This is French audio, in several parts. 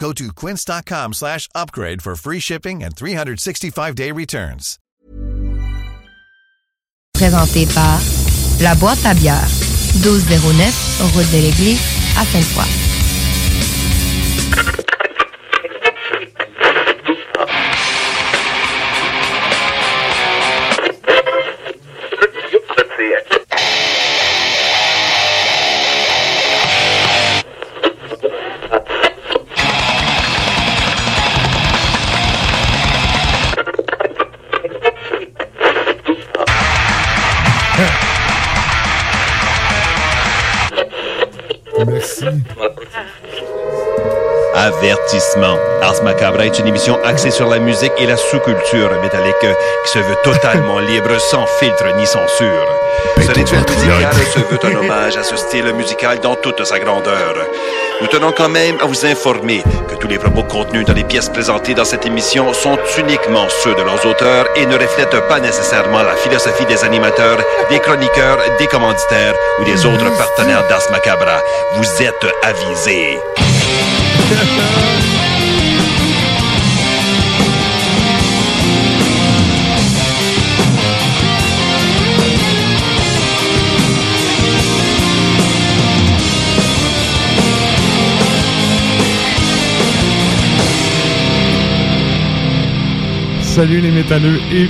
Go to quince.com slash upgrade for free shipping and 365-day returns. Présenté par La Boîte à bière, 1209, route de l'Église, à Sainte-Foy. Merci. Avertissement. Ars Macabre est une émission axée sur la musique et la sous-culture métallique qui se veut totalement libre, sans filtre ni censure. Ce rituel musical se veut un hommage à ce style musical dans toute sa grandeur. Nous tenons quand même à vous informer que tous les propos contenus dans les pièces présentées dans cette émission sont uniquement ceux de leurs auteurs et ne reflètent pas nécessairement la philosophie des animateurs, des chroniqueurs, des commanditaires ou des autres partenaires d'Ars Macabra. Vous êtes avisés. Salut les métalleux et,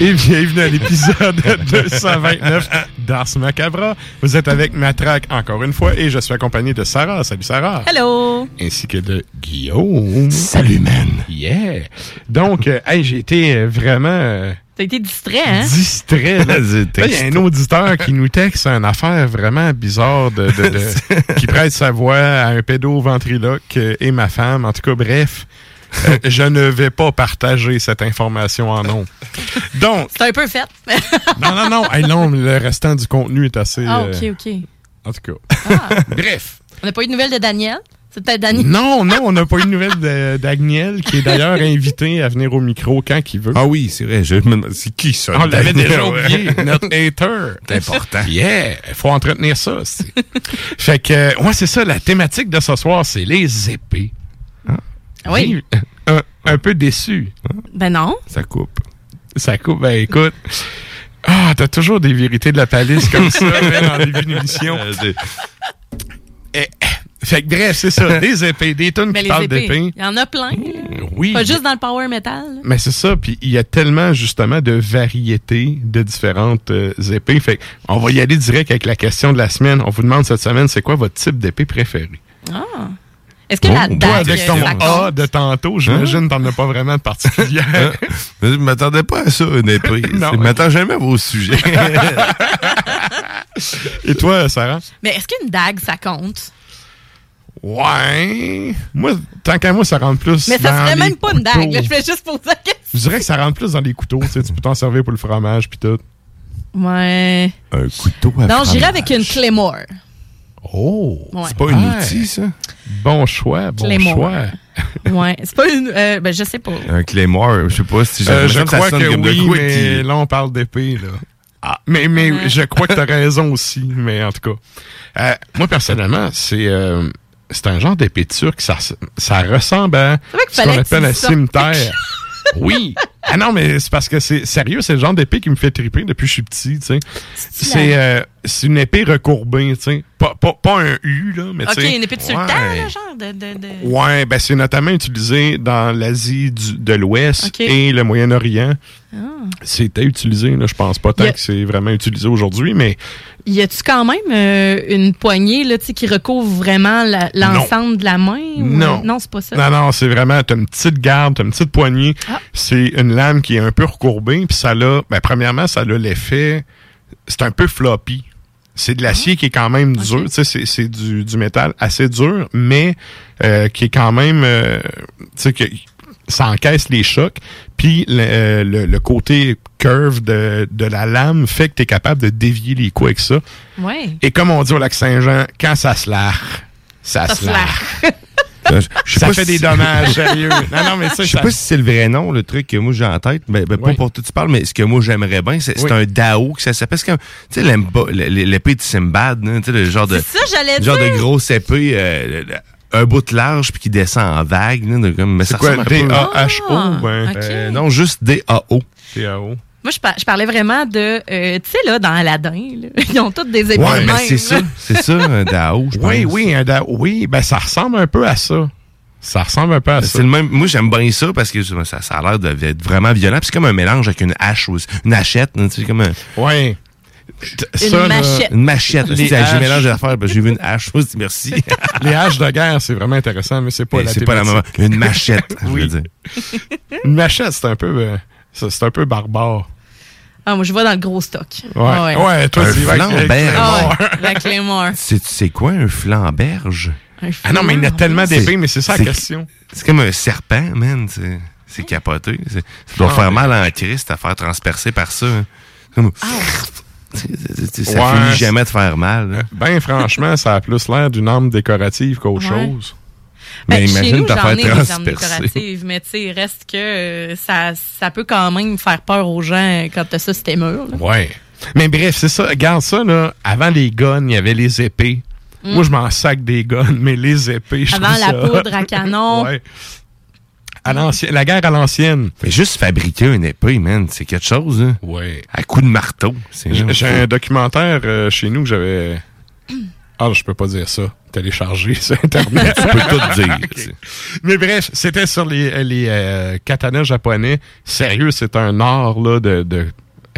et bienvenue à l'épisode 229 d'Ars Macabra. Vous êtes avec Matraque encore une fois et je suis accompagné de Sarah. Salut Sarah. Hello! Ainsi que de Guillaume. Salut, man. Yeah. Donc, euh, hey, j'ai été euh, vraiment euh, T'as été distrait, hein? distrait. là. Vas-y, Là, Il y a un auditeur qui nous texte une affaire vraiment bizarre de, de- de- qui prête sa voix à un pédoventriloque euh, et ma femme. En tout cas, bref, euh, je ne vais pas partager cette information en nom. Donc, C'est un peu fait. non, non, non. Hey, non, le restant du contenu est assez. ah, euh, ok, ok. en tout cas. Bref. On n'a pas eu de nouvelles de Daniel? C'est peut-être Daniel. Non, non, on n'a pas eu de nouvelles de- d'Agniel, qui est d'ailleurs invité à venir au micro quand il veut. Ah oui, c'est vrai. Je C'est qui ça? On l'avait Daniel? déjà oublié, notre hater. C'est important. Yeah, il faut entretenir ça. c'est- fait que, ouais, c'est ça, la thématique de ce soir, c'est les épées. Oui. Un, un peu déçu. Ben non. Ça coupe. Ça coupe, ben écoute. Ah, t'as toujours des vérités de la palisse comme ça, hein, en début d'émission. Euh, c'est- Eh, Fait que bref, c'est ça, des épées, des tonnes Mais qui parlent épées, d'épées. il y en a plein. là. Oui. Pas juste dans le power metal. là. Mais c'est ça, puis il y a tellement justement de variétés de différentes euh, épées. Fait on va y aller direct avec la question de la semaine. On vous demande cette semaine, c'est quoi votre type d'épée préféré? Est-ce que la dague, avec ton ça A de tantôt, j'imagine t'en as pas vraiment de particulière. Hein? Je m'attendais pas à ça, une épée. Je m'attends jamais à vos sujets. Et toi, Sarah? Mais est-ce qu'une dague, ça compte? Ouais. Moi, tant qu'à moi, ça rentre plus Mais ça dans serait les même pas une dague. là. Je vais juste poser la question. Je dirais que ça rentre plus dans les couteaux. Tu, sais, tu peux t'en servir pour le fromage puis tout. Ouais. un couteau à Non, j'irais avec une Claymore. Oh! Ouais. C'est pas un Ouais. outil, ça? Bon choix, bon choix. Ouais. C'est pas une. euh, ben, je sais pas. Un Claymore, je sais pas si j'ai Euh, je crois que de oui, mais qui- là, on parle d'épée, là. Ah, mais mais Ouais. je crois que t'as raison aussi, mais en tout cas. Euh, moi, personnellement, c'est euh, c'est un genre d'épée turque. Ça, ça ressemble à ce qu'on que appelle un cimetière. oui, Ah non, mais c'est parce que c'est sérieux, c'est le genre d'épée qui me fait triper depuis que je suis petit, tu sais. C'est euh, c'est une épée recourbée, tu sais. Pas, pas, pas un U, là, mais tu sais. une épée de sultan, ouais. genre de. de, de... Ouais, ben c'est notamment utilisé dans l'Asie de l'Ouest et le Moyen-Orient. Ah. C'était utilisé, là, je pense pas tant a- que c'est vraiment utilisé aujourd'hui, mais Y a-tu quand même euh, une poignée là, tu sais, qui recouvre vraiment l'ensemble de la main? ou- Non. Non, c'est pas ça? non, non, c'est vraiment, t'as une petite garde, t'as une petite poignée. Ah. C'est une lame qui est un peu recourbée, puis ça l'a, ben premièrement, ça a l'effet, c'est un peu floppy. C'est de l'acier qui est quand même dur, tu sais, c'est- c'est du, du métal assez dur, mais euh, qui est quand même, euh, tu sais, que ça encaisse les chocs, puis le, euh, le- le côté curve de, de la lame fait que tu es capable de dévier les coups avec ça. Ouais. Et comme on dit au lac Saint-Jean, quand ça se larre, ça, Ça se se larre. Euh, je- Ça pas fait si- des dommages, sérieux. Non, non, mais ça, Je sais ça- pas si c'est le vrai nom, le truc que moi j'ai en tête, mais ben, pas Oui. pour tout tu parles, mais ce que moi j'aimerais bien, c'est Oui. un Dao que ça s'appelle. Tu sais, l'épée de Simbad, hein, tu sais, le genre de, C'est ça, j'allais genre dire. de grosse épée, euh, le- un bout de large puis qui descend en vague, là, de comme, mais c'est ça quoi, D-A-H-O? Ah, ben. Euh, non, juste D-A-O. T-A-O. Moi, je, par- je parlais vraiment de. euh, tu sais, là, dans Aladdin, là, ils ont toutes des épées. Ouais, mais même, c'est ça, c'est ça, un Dao, je pense. Oui, oui, un da- oui, ben ça ressemble un peu à ça. Ça ressemble un peu à ça. C'est le même. Moi, j'aime bien ça parce que ça, ça a l'air d'être vraiment violent. Puis c'est comme un mélange avec une hache aussi. Une hachette, tu sais, comme un- Ouais. Une machette. une machette. J'ai mélangé d'affaires. ben, J'ai vu une hache. aussi, Merci. les haches de guerre, c'est vraiment intéressant, mais c'est pas la c'est pas la même. Une machette, je veux Oui. dire. Une machette, c'est un peu, euh, c'est un peu barbare. Ah, moi, je vois dans le gros stock. Ouais, Ah ouais, ouais. toi, Un c'est flambert. Ah ouais, la Claymore. C'est c'est quoi un flamberge? Un Ah non, mais il y en a tellement d'épées, mais c'est ça la question. C'est comme un serpent, man. C'est c'est capoté. C'est- Ça doit Ah, faire ouais. mal en Christ à faire transpercer par ça. hein. C'est- Ça Ouais. finit jamais de faire mal. Ben, franchement, ça a plus l'air d'une arme décorative qu'autre Ouais. chose. Ben, Mais chez imagine nous, t'as j'en fait ai des armes transpercer. décoratives, mais tu sais, reste que euh, ça, ça peut quand même faire peur aux gens quand t'as ça sur tes murs. là. Ouais. Mais bref, c'est ça. Regarde ça, là. Avant les guns, il y avait les épées. Moi, je m'en sac des guns, mais les épées, je Mm. Avant la ça poudre à canon. Ouais. À la guerre à l'ancienne. Mais juste fabriquer une épée, man, c'est quelque chose. Hein. Ouais. À coup de marteau. J'ai un documentaire euh, chez nous que j'avais. Ah, je peux pas dire ça. Téléchargé sur Internet. Tu peux tout dire. Mais bref, c'était sur les, les euh, katanas japonais. Sérieux, c'est un art là, de, de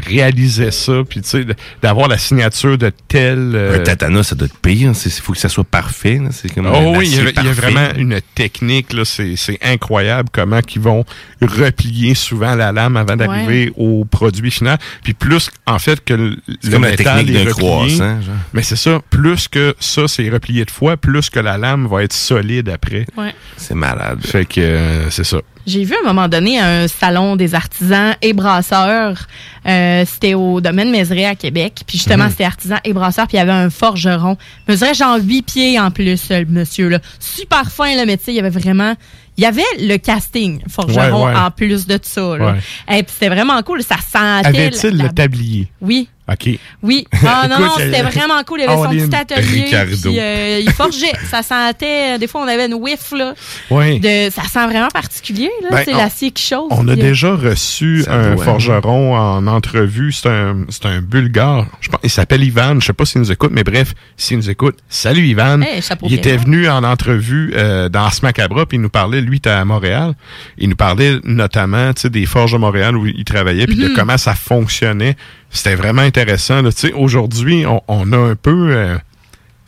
réaliser ça, puis tu sais, d'avoir la signature de tel. euh, Un tatana, ça doit être pire. Il faut que ça soit parfait. là. C'est comme Oh oui, il y, a, acier il y a parfait. vraiment une technique, là, c'est, c'est incroyable comment ils vont replier souvent la lame avant d'arriver au produit final. Puis plus, en fait, que le, comme la métal technique est d'un replié, croissant. genre. mais c'est ça, plus que ça, c'est replié de fois, plus que la lame va être solide après. Ouais. C'est malade. Fait que euh, c'est ça. J'ai vu à un moment donné un salon des artisans et brasseurs. Euh, c'était au domaine Mézeray à Québec. Puis justement, c'était artisan et brasseur. Puis il y avait un forgeron. Mesurait genre huit pieds en plus, le monsieur. Là. Super fin le métier. Il y avait vraiment... Il y avait le casting forgeron Ouais, ouais. en plus de ça. Là. Ouais. Et puis c'était vraiment cool. Ça sentait... Avait-il la- le tablier? Oui. OK. Oui. Ah non, c'était euh, vraiment cool. Il y avait son petit atelier. Puis euh, il forgeait. Ça sentait... Des fois, on avait une whiff, là. Oui. De, ça sent vraiment particulier, là. Ben, c'est l'acier qui chauffe. On a puis, euh, déjà reçu un doit, forgeron en entrevue. C'est un, c'est un bulgare. Je pense, il s'appelle Ivan. Je sais pas s'il nous écoute, mais bref, s'il nous écoute, salut Ivan. Hey, il bien. était venu en entrevue euh, dans Ars Macabra, puis il nous parlait, lui, il était à Montréal. Il nous parlait notamment tu sais, des forges de Montréal où il travaillait, puis de Mhm. comment ça fonctionnait. C'était vraiment intéressant. là. Tu sais, Aujourd'hui, on, on a un peu euh,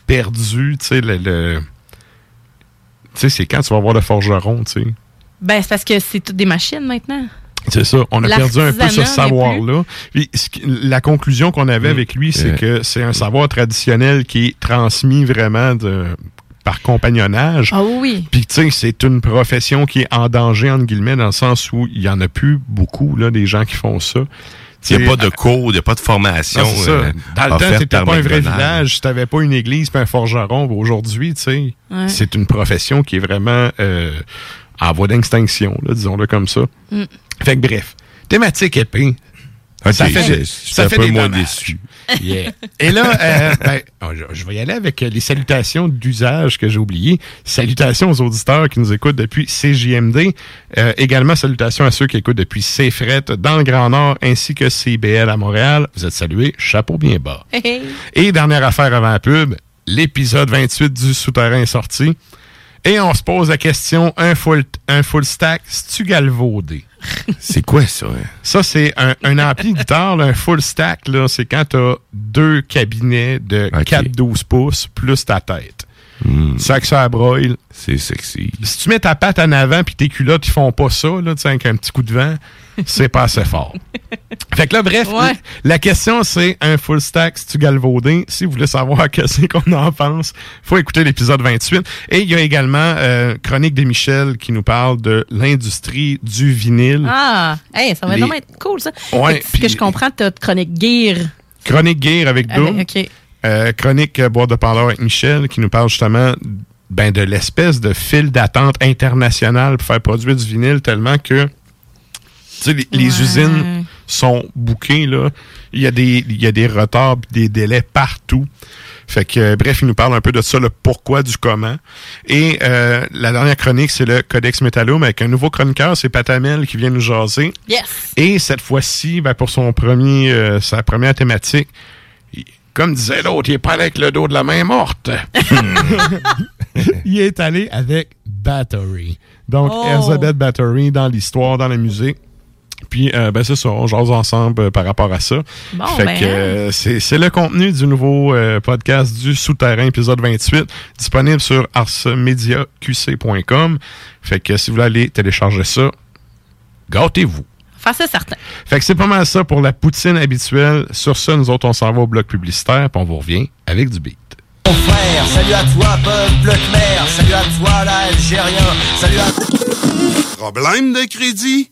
perdu tu sais, le... le- Tu sais, c'est quand tu vas voir le forgeron, tu sais. Ben, c'est parce que c'est toutes des machines maintenant. C'est ça. On a perdu un peu ce savoir-là. La conclusion qu'on avait avec lui, c'est Euh. que c'est un savoir traditionnel qui est transmis vraiment de, par compagnonnage. Ah oui. Puis, tu sais, c'est une profession qui est en danger, entre guillemets, dans le sens où il y en a plus beaucoup, là, des gens qui font ça. Il n'y a pas de cours, il n'y a pas de formation. non, ça. euh, Dans le temps, par pas un vrai village, si t'avais pas une église puis un forgeron. Aujourd'hui, tu sais, Ouais. c'est une profession qui est vraiment euh, en voie d'extinction, disons-le comme ça. Mm. Fait que bref, thématique épée, Ok, ça fait, des- ça suis un fait peu des moins dommages. déçu. Yeah. Et là, euh, ben, oh, je, je vais y aller avec les salutations d'usage que j'ai oubliées. Salutations aux auditeurs qui nous écoutent depuis CJMD. Euh, également, salutations à ceux qui écoutent depuis CFRET dans le Grand Nord ainsi que CBL à Montréal. Vous êtes salués. Chapeau bien bas. Et dernière affaire avant la pub, l'épisode 28 du Souterrain est sorti. Et on se pose la question, un full, un full stack, c'est-tu galvaudé? C'est quoi ça? hein? Ça, c'est un, un ampli guitare, là, un full stack, là, c'est quand t'as deux cabinets de Ok. 4-12 pouces plus ta tête. Hmm, Ça que ça broille. c'est sexy. Si tu mets ta patte en avant puis tes culottes, ils font pas ça, là, tu sais, avec un petit coup de vent, c'est pas assez fort. Fait que là, bref, Ouais. la question, c'est un full stack, si tu galvaudé? Si vous voulez savoir qu'est-ce qu'on en pense, faut écouter l'épisode 28. Et il y a également euh, Chronique des Michel qui nous parle de l'industrie du vinyle. Ah, hey, ça va Les- vraiment être cool, ça. Ouais, ce que je comprends, t'as de chronique gear. Chronique Gear avec Doom. Avec- OK. Euh, chronique euh, Boîte de parleur avec Michel qui nous parle justement ben, de l'espèce de file d'attente internationale pour faire produire du vinyle tellement que tu sais, les, les Ouais. usines sont bouquées. Là. Il, y a des, il y a des retards des délais partout. Fait que, euh, bref, il nous parle un peu de ça, le pourquoi du comment. Et euh, la dernière chronique, c'est le Codex Metallum avec un nouveau chroniqueur, c'est Patamel qui vient nous jaser. Yes. Et cette fois-ci, ben, pour son premier, euh, sa première thématique, il- comme disait l'autre, il est pas allé avec le dos de la main morte. il est allé avec Battery. Donc, Oh. Elizabeth Battery dans l'histoire, dans la musique. Puis, euh, ben, c'est ça, on jase ensemble euh, par rapport à ça. Bon, fait ben, que euh, c'est c'est le contenu du nouveau euh, podcast du Souterrain, épisode 28, disponible sur arsmediaqc.com. Fait que si vous voulez aller télécharger ça, gâtez-vous. Faire ça certain. Fait que c'est pas mal ça pour la poutine habituelle. Sur ça, nous autres, on s'en va au bloc publicitaire, puis on vous revient avec du beat. Mon frère, salut à toi, peuple Khmer, salut à toi, l'Algérien, salut à... Problème de crédit?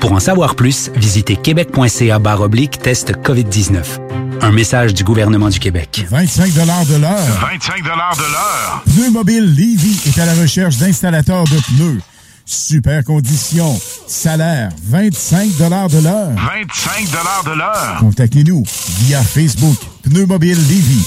Pour en savoir plus, visitez québec.ca oblique test COVID-19. Un message du gouvernement du Québec. 25 de l'heure. 25 de l'heure. Pneu Mobile Levy est à la recherche d'installateurs de pneus. Super conditions. Salaire 25 de l'heure. 25 de l'heure. Contactez-nous via Facebook. Pneu Mobile Levy.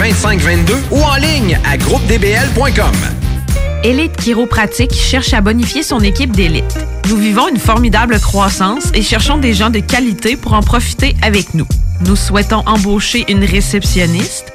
2522 ou en ligne à groupedbl.com. Élite Chiropratique cherche à bonifier son équipe d'élite. Nous vivons une formidable croissance et cherchons des gens de qualité pour en profiter avec nous. Nous souhaitons embaucher une réceptionniste,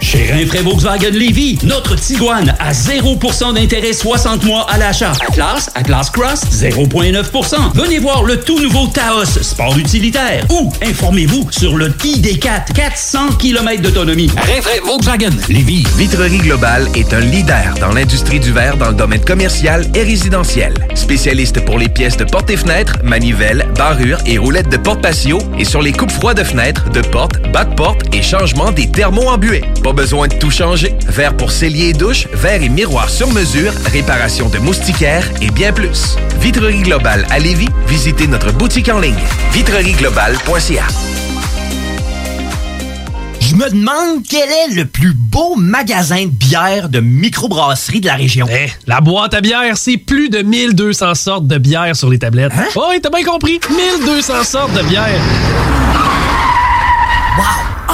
Chez Rinfraie Volkswagen Lévy, notre Tiguan à 0% d'intérêt 60 mois à l'achat. Atlas, Atlas Cross, 0,9%. Venez voir le tout nouveau Taos, sport utilitaire. Ou informez-vous sur le ID4, 400 km d'autonomie. Rinfraie Volkswagen Lévy. Vitrerie Globale est un leader dans l'industrie du verre dans le domaine commercial et résidentiel. Spécialiste pour les pièces de portes et fenêtres, manivelles, barrures et roulettes de porte patio et sur les coupes froides de fenêtres, de portes, bas de porte et changement des thermos en buée. Pas besoin de tout changer. Verre pour cellier et douche, verre et miroir sur mesure, réparation de moustiquaires et bien plus. Vitrerie Globale à Lévis, visitez notre boutique en ligne vitrerieglobale.ca. Je me demande quel est le plus beau magasin de bière de microbrasserie de la région. Eh, la boîte à bière, c'est plus de 1200 sortes de bière sur les tablettes. Hein? Oh, oui, t'as bien compris. 1200 sortes de bière. Wow!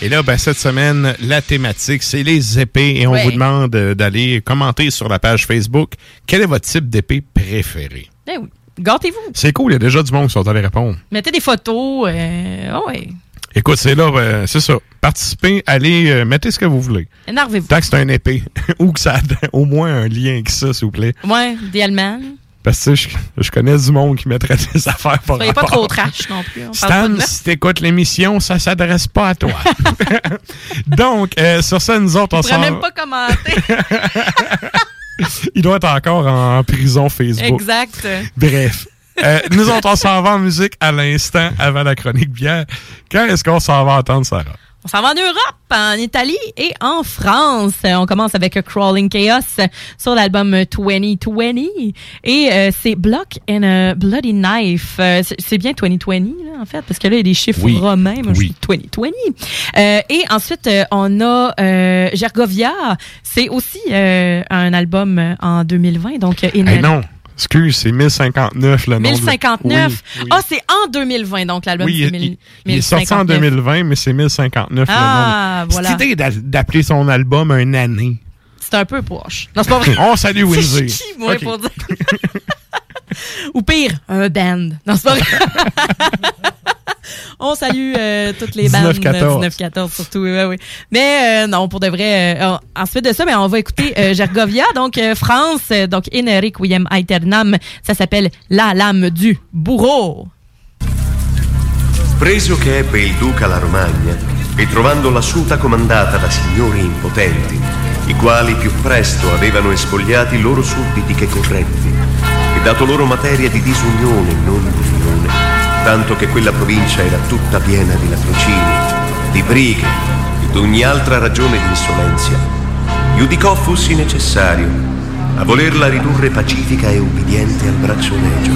Et là, ben, cette semaine, la thématique, c'est les épées. Et on Ouais. vous demande euh, d'aller commenter sur la page Facebook quel est votre type d'épée préféré. Eh oui. Gâtez-vous. C'est cool, il y a déjà du monde qui sont allés répondre. Mettez des photos. Euh, oh ouais. Écoute, c'est là, ben, c'est ça. Participez, allez, euh, mettez ce que vous voulez. Énervez-vous. Tant que c'est un épée. Ou que ça a au moins un lien avec ça, s'il vous plaît. Ouais, idéalement. Parce que je, je connais du monde qui mettrait des affaires par Soyez pas trop trash non plus. On Stan, si t'écoutes l'émission, ça s'adresse pas à toi. Donc, euh, sur ça, nous autres, on s'en... même pas commenter. Il doit être encore en prison Facebook. exact. Bref. Euh, nous autres, on s'en va en musique à l'instant avant la chronique bière. Quand est-ce qu'on s'en va entendre, Sarah? On s'en va en Europe, en Italie et en France. On commence avec Crawling Chaos sur l'album 2020 et euh, c'est Block and a Bloody Knife. Euh, c'est- bien 2020 là, en fait parce que là il y a des chiffres Oui. romains. Moi, je Oui. suis 2020. Euh, et ensuite euh, on a euh, Gergovia. C'est aussi euh, un album en 2020 donc euh, Eh non, excuse, c'est 1059 le nom. de- 1059. Oui, oui. Ah, c'est en 2020 donc l'album Oui, il, 1000 il- est sorti en 1059. 2020, mais c'est 1059 Ah, le nom. voilà. Cette idée d'a- d'appeler son album un année. C'est un peu poche. Non, c'est pas vrai. On salue Windsor. C'est qui, moi, Ok. pour dire? Ou pire, un band. Non, c'est pas vrai. On salue euh, toutes les bandes. 19-14. 19-14 surtout, oui, oui, oui. Mais euh, non, pour de vrai, euh, ensuite de ça, ben, on va écouter euh, Gergovia, donc euh, France, euh, donc In Requiem Aeternam. Ça s'appelle La lame du bourreau. Preso che ebbe il duca la Romagna e trovando l'assuta comandata da signori impotenti, i quali più presto avevano espogliati i loro sudditi che corretti e dato loro materia di disunione non di unione, tanto che quella provincia era tutta piena di latrocini, di brighe e d'ogni altra ragione di insolenzia, giudicò fossi necessario a volerla ridurre pacifica e ubbidiente al braccio legio,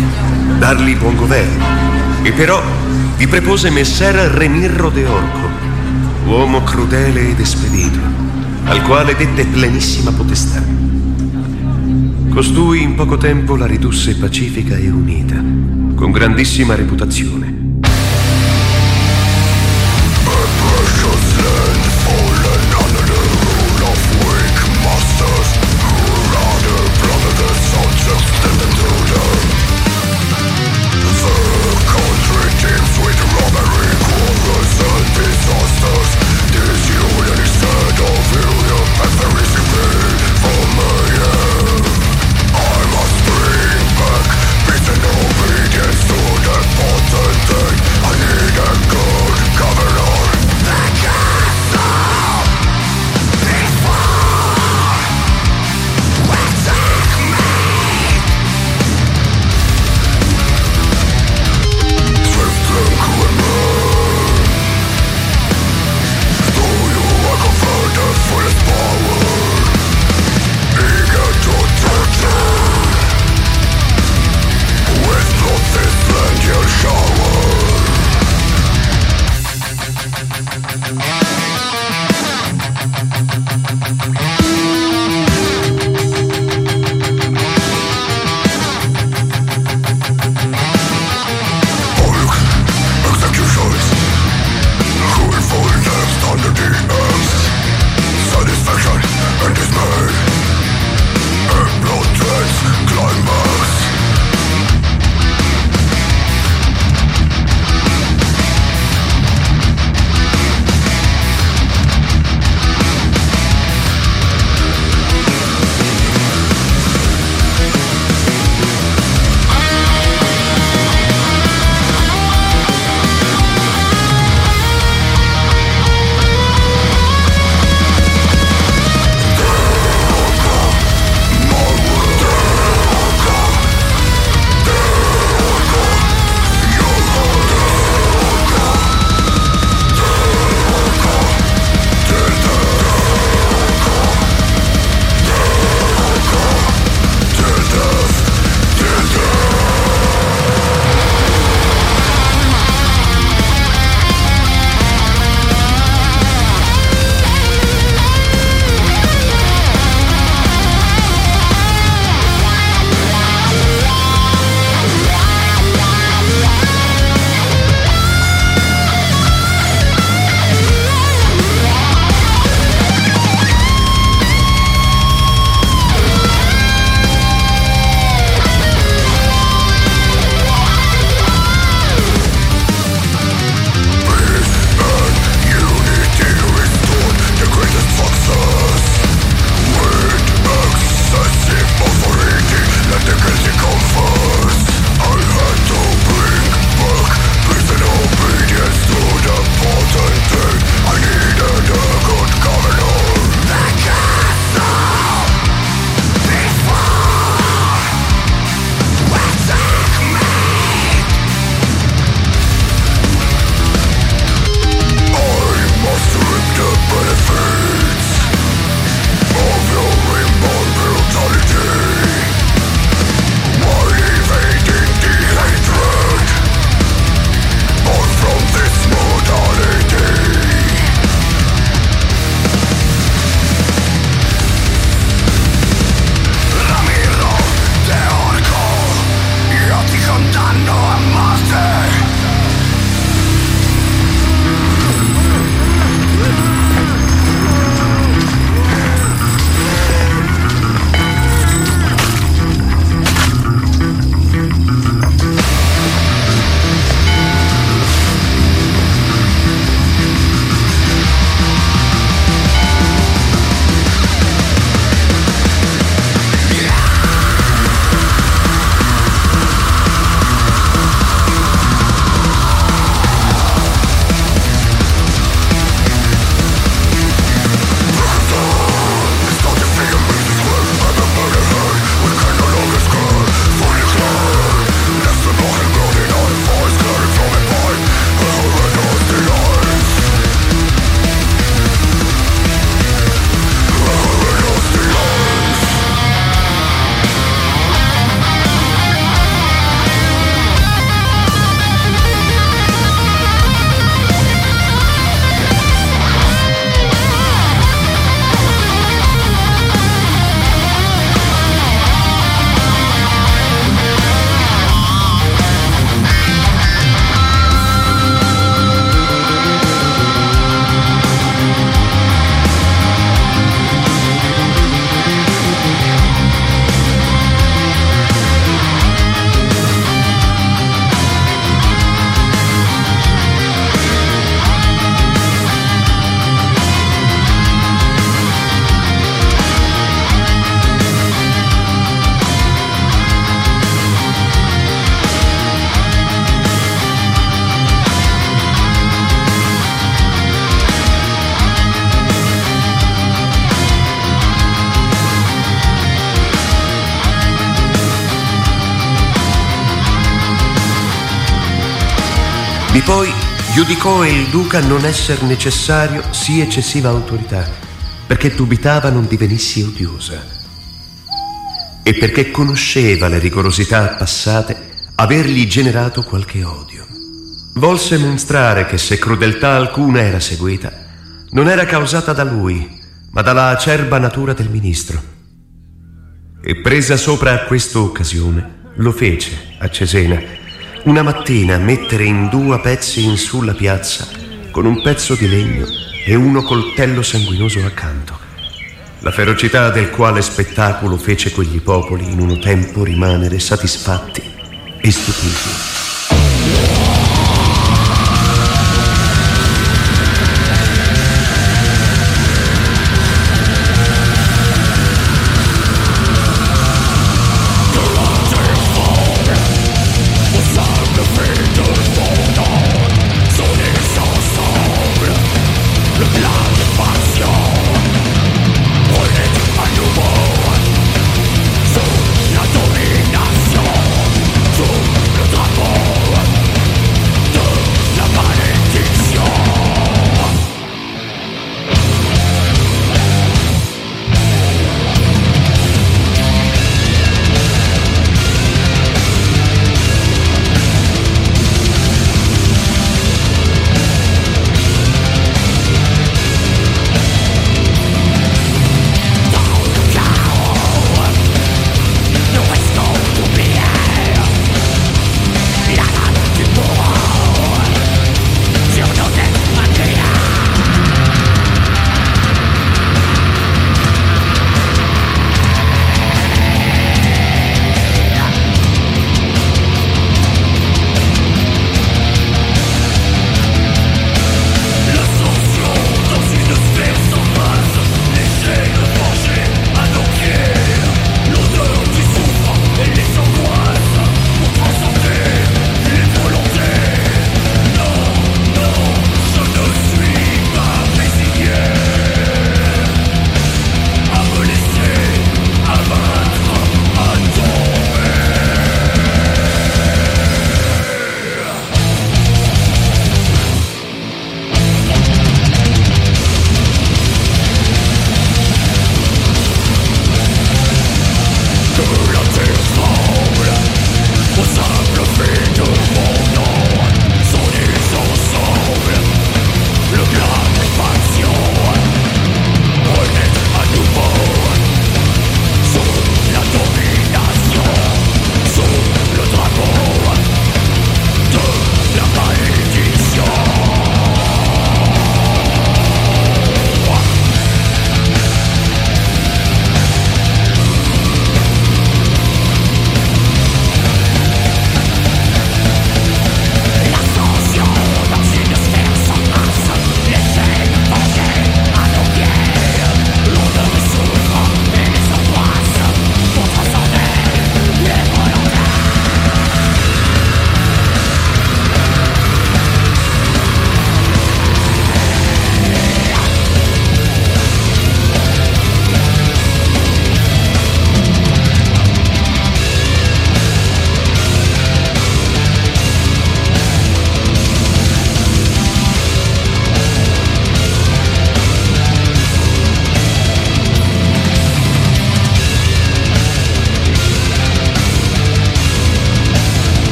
dargli buon governo, e però vi prepose messer Remirro de Orco, uomo crudele ed espedito, al quale dette plenissima potestà. Costui in poco tempo la ridusse pacifica e unita, con grandissima reputazione. Giudicò il duca non esser necessario sì eccessiva autorità, perché dubitava non divenissi odiosa. E perché conosceva le rigorosità passate, avergli generato qualche odio. Volse mostrare che se crudeltà alcuna era seguita, non era causata da lui, ma dalla acerba natura del ministro. E presa sopra a questa occasione, lo fece a Cesena una mattina mettere in due pezzi in sulla piazza con un pezzo di legno e uno coltello sanguinoso accanto. La ferocità del quale spettacolo fece quegli popoli in uno tempo rimanere satisfatti e stupiti.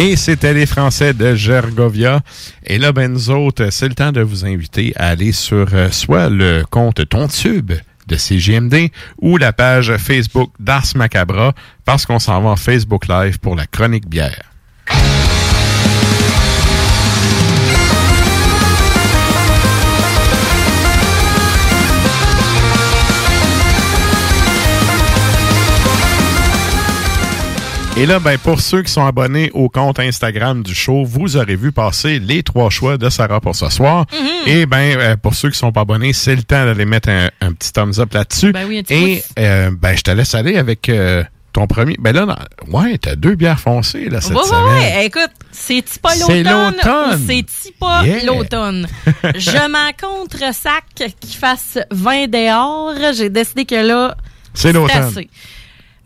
Et c'était les Français de Gergovia. Et là, ben nous autres, c'est le temps de vous inviter à aller sur euh, soit le compte Tontube de CGMD ou la page Facebook d'Ars Macabra parce qu'on s'en va en Facebook Live pour la chronique bière. Et là, ben, pour ceux qui sont abonnés au compte Instagram du show, vous aurez vu passer les trois choix de Sarah pour ce soir. Et ben, euh, pour ceux qui sont pas abonnés, c'est le temps d'aller mettre un, un petit thumbs up là-dessus. Ben oui, Et euh, ben, je te laisse aller avec euh, ton premier. Ben là, ouais, t'as deux bières foncées là cette Ouais, semaine. ouais. Écoute, c'est-tu pas C'est l'automne c'est-tu pas Yeah. l'automne? Je m'en contre sac qui fasse 20 dehors. J'ai décidé que là, C'est l'automne.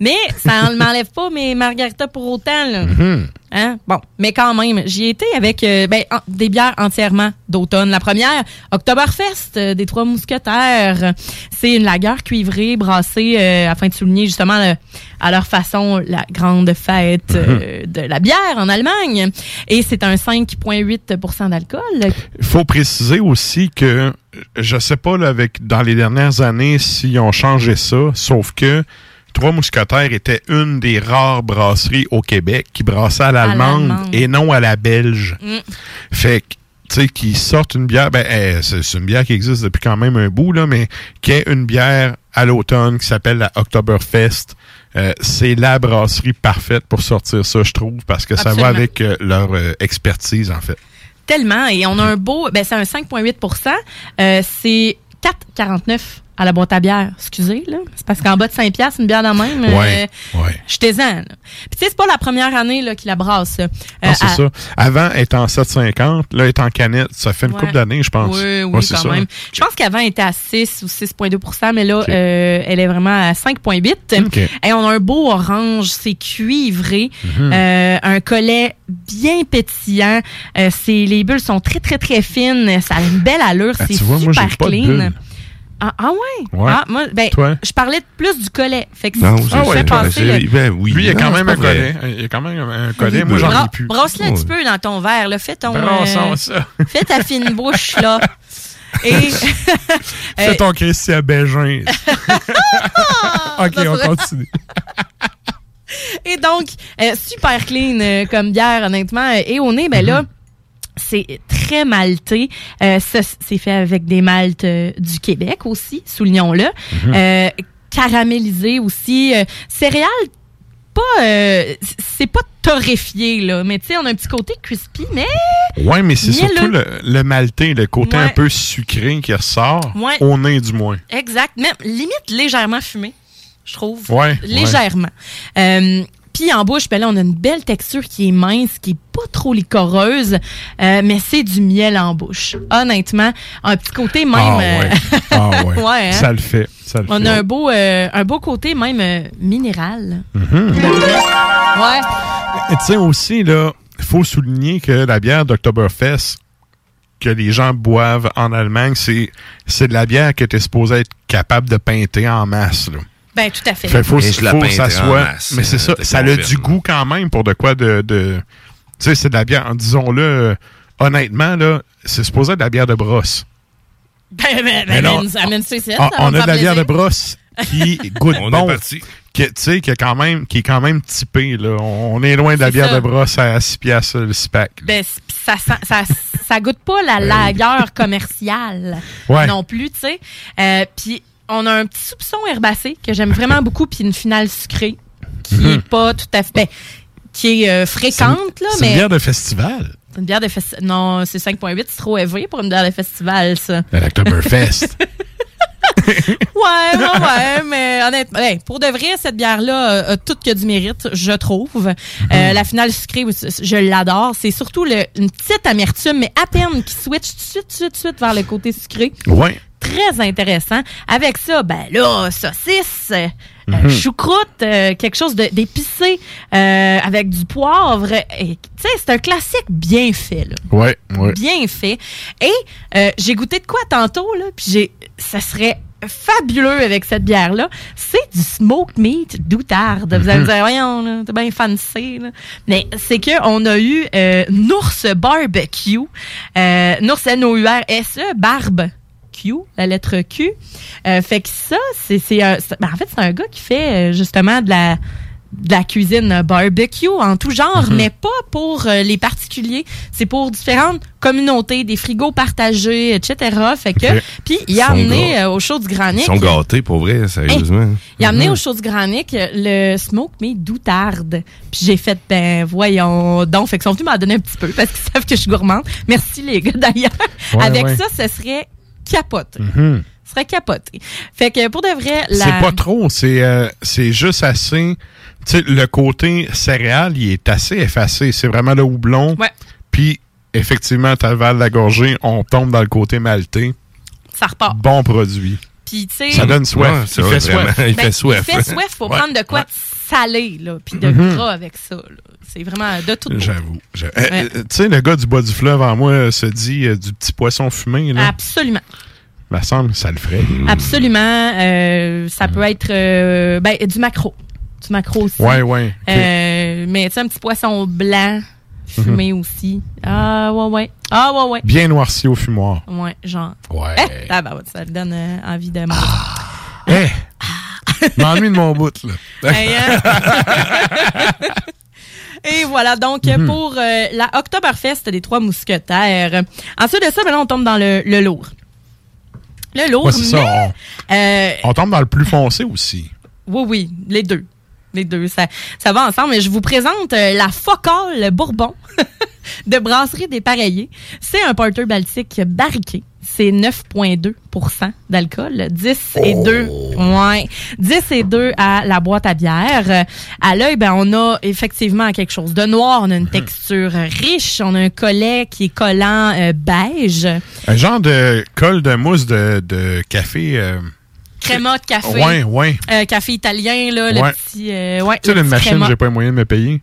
Mais ça ne m'enlève pas mes margaritas pour autant. là. Mhm. Hein? Bon, mais quand même, j'y étais avec euh, ben, en- des bières entièrement d'automne. La première, Oktoberfest euh, des Trois Mousquetaires. C'est une lagueur cuivrée brassée euh, afin de souligner justement le- à leur façon la grande fête euh, de la bière en Allemagne. Et c'est un 5,8% d'alcool. Il faut préciser aussi que je sais pas là, avec dans les dernières années s'ils ont changé ça, sauf que Trois Mousquetaires était une des rares brasseries au Québec qui brassait à l'allemande et non à la belge. Mm. Fait que tu sais, qui sortent une bière, ben, eh, c'est une bière qui existe depuis quand même un bout, là, mais qui est une bière à l'automne qui s'appelle la Oktoberfest. Euh, c'est la brasserie parfaite pour sortir ça, je trouve, parce que ça va avec euh, leur euh, expertise, en fait. Tellement. Et on a un beau, ben c'est un 5,8% euh, C'est 4,49 à la boîte à bière. Excusez, là. C'est parce qu'en bas de 5 piastres, une bière de même. Ouais, euh, ouais. J'étais-en, là. Puis tu sais, c'est pas la première année là, qu'il la brasse. Euh, Non, c'est à- ça. Avant, elle était en 7,50. Là, elle est en canette. Ça fait une Ouais. couple d'années, je pense. Oui, oui, c'est quand ça. même. Je pense qu'avant, elle était à 6 ou 6,2% mais là, euh, elle est vraiment à 5,8 OK. Et on a un beau orange, c'est cuivré, Mhm. euh, un collet bien pétillant. Euh, c'est- les bulles sont très, très, très fines. Ça a une belle allure. Ah, c'est tu vois, moi, super pas de clean. bulles. Ah, ah ouais? Ouais. Ah, moi, ben, Toi? je parlais plus du collet. Fait que Non, si penser... c'est- le- ben oui. Lui, il y a quand Non, même un vrai. collet. Il y a quand même un collet. Moi, j'en ai plus. Brasse-le un petit peu dans ton verre. Là. Fais ton... Euh, ça. Fais ta fine bouche, là. Et... Fais Euh, ton Christian Bégin. OK, ça on continue. Et donc, euh, super clean euh, comme bière, honnêtement. Et au nez, ben là, c'est très malté. Euh, ça, c'est fait avec des maltes euh, du Québec aussi, soulignons-le. Mhm. Euh, caramélisé aussi. Euh, céréales, pas... euh, c'est pas torréfié, là. Mais tu sais, on a un petit côté crispy, mais... Ouais, mais c'est surtout le, le maltais, le côté Ouais. un peu sucré qui ressort. Ouais. Au nez, du moins. Exact. Même limite légèrement fumé, je trouve. Ouais, Légèrement. Euh, en bouche, ben là, on a une belle texture qui est mince, qui est pas trop licoreuse, euh, mais c'est du miel en bouche. Honnêtement, un petit côté même. Ah euh, ouais. Ah ouais. Ouais, hein? Ça le fait. Ça le on fait. a un beau, euh, un beau côté même euh, minéral. Mhm. Ouais. Et tu sais aussi, là, il faut souligner que la bière d'Oktoberfest que les gens boivent en Allemagne, c'est, c'est de la bière que tu es supposé être capable de peinter en masse. Là. Ben tout à fait. Fait, faut, faut que ça soit. masse, mais c'est euh, ça, ça a du goût quand même pour de quoi de. de tu sais, c'est de la bière, disons-le, euh, honnêtement, là, c'est supposé être de la bière de brosse. Ben, ben, ben, amène, amène ça ici, ça va on me a de la bière de brosse qui goûte On est parti. Qui, tu sais, qui, est quand même, qui est quand même typé. Là. On, on est loin de la bière ça. de brosse à 6 piastres le SPAC. Ben, c- pis ça, sent- ça, ça goûte pas la lagueur commerciale Ouais. non plus, tu sais. Euh, puis on a un petit soupçon herbacé que j'aime vraiment beaucoup, puis une finale sucrée qui Mhm. est pas tout à fait... Ben, qui est euh, fréquente, là, C'est mais... une bière de festival. C'est une bière de festival. Non, c'est 5.8, c'est trop élevé pour une bière de festival, ça. De l'Oktoberfest. Ouais, ouais, ouais, mais honnêtement, pour de vrai, cette bière-là a, a tout que du mérite, je trouve. Euh, la finale sucrée, je l'adore. C'est surtout le- une petite amertume, mais à peine qui switch tout de suite, tout de suite, tout de suite vers le côté sucré. ouais. Très intéressant. Avec ça, ben là, saucisse, euh, Mhm. choucroute, euh, quelque chose d'épicé, euh, avec du poivre. Tu sais, c'est un classique bien fait, là Ouais, ouais. bien fait. Et j'ai goûté de quoi tantôt, là, puis j'ai, ça serait fabuleux avec cette bière-là. C'est du smoked meat doutarde. Vous allez me Mhm. dire, voyons, là, t'es bien fancy, là. Mais c'est que on a eu Nours Barbecue. Euh, Nours N-O-U-R-S-E, Barbe. Q, la lettre Q. Euh, fait que ça, c'est, c'est un- ben, en fait, c'est un gars qui fait euh, justement de la, de la cuisine barbecue en tout genre, Mhm. mais pas pour euh, les particuliers. C'est pour différentes communautés, des frigos partagés, etc. Fait que, puis il a Ils amené euh, au show du Ils Granic. sont gâtés, pour vrai, sérieusement. Il a amené Mhm. au show du Granic euh, le smoke mais doutarde. Puis j'ai fait ben voyons donc fait qu'ils sont venus m'en donner un petit peu parce qu'ils savent que je suis gourmande. Merci les gars d'ailleurs. Ouais, Avec ouais. ça, ce serait capote. Mhm. Ce serait capoté. Fait que pour de vrai la C'est pas trop, c'est euh, juste assez. Tu sais, le côté céréal, il est assez effacé. C'est vraiment le houblon. Ouais. Puis, effectivement, t'avales la gorgée, on tombe dans le côté maltais. ça repart. Bon produit. Puis, tu sais. Ça donne soif. Il vrai, fait soif. vraiment. Il ben, fait soif. Il fait soif. Faut Ouais. prendre de quoi Ouais. de salé, là, puis de Mhm. gras avec ça. là. C'est vraiment de tout. J'avoue. j'avoue. Euh, Ouais. euh, tu sais, le gars du bois du fleuve en moi euh, se dit euh, du petit poisson fumé. Là. Absolument. Me semble, ça le ferait. Absolument. Euh, ça peut être euh, ben, du macro. Du macro aussi. Ouais, ouais. Ok. Euh, mais tu sais, un petit poisson blanc fumé aussi. Ah, ouais, ouais. Ah, ouais, ouais. Bien noirci au fumoir. Ouais, genre. Ouais. Eh, ah, bah, ça te donne euh, envie de manger. Eh! M'ennuie de mon bout, là. Hey, hein? Et voilà, donc Mhm. pour euh, la Oktoberfest des Trois Mousquetaires. Ensuite de ça, ben là, on tombe dans le, le lourd. Le lourd, Ouais, c'est ça. mais... euh, On tombe dans le plus foncé aussi. oui, oui, les deux. Les deux, ça, ça va ensemble. Mais je vous présente euh, la Focale Bourbon de Brasserie des Pareillés. C'est un porter baltique barriqué. C'est 9,2% d'alcool. 10 et 2. Ouais. 10 et 2 à la boîte à bière. Euh, À l'œil, ben, on a effectivement quelque chose de noir. On a une texture riche. On a un collet qui est collant euh, beige. Un genre de colle de mousse de, de café. euh, Créma de café. Ouais, ouais. Euh, café italien, là, le petit. euh, ouais, Tu sais, une machine, j'ai pas les moyens de me payer.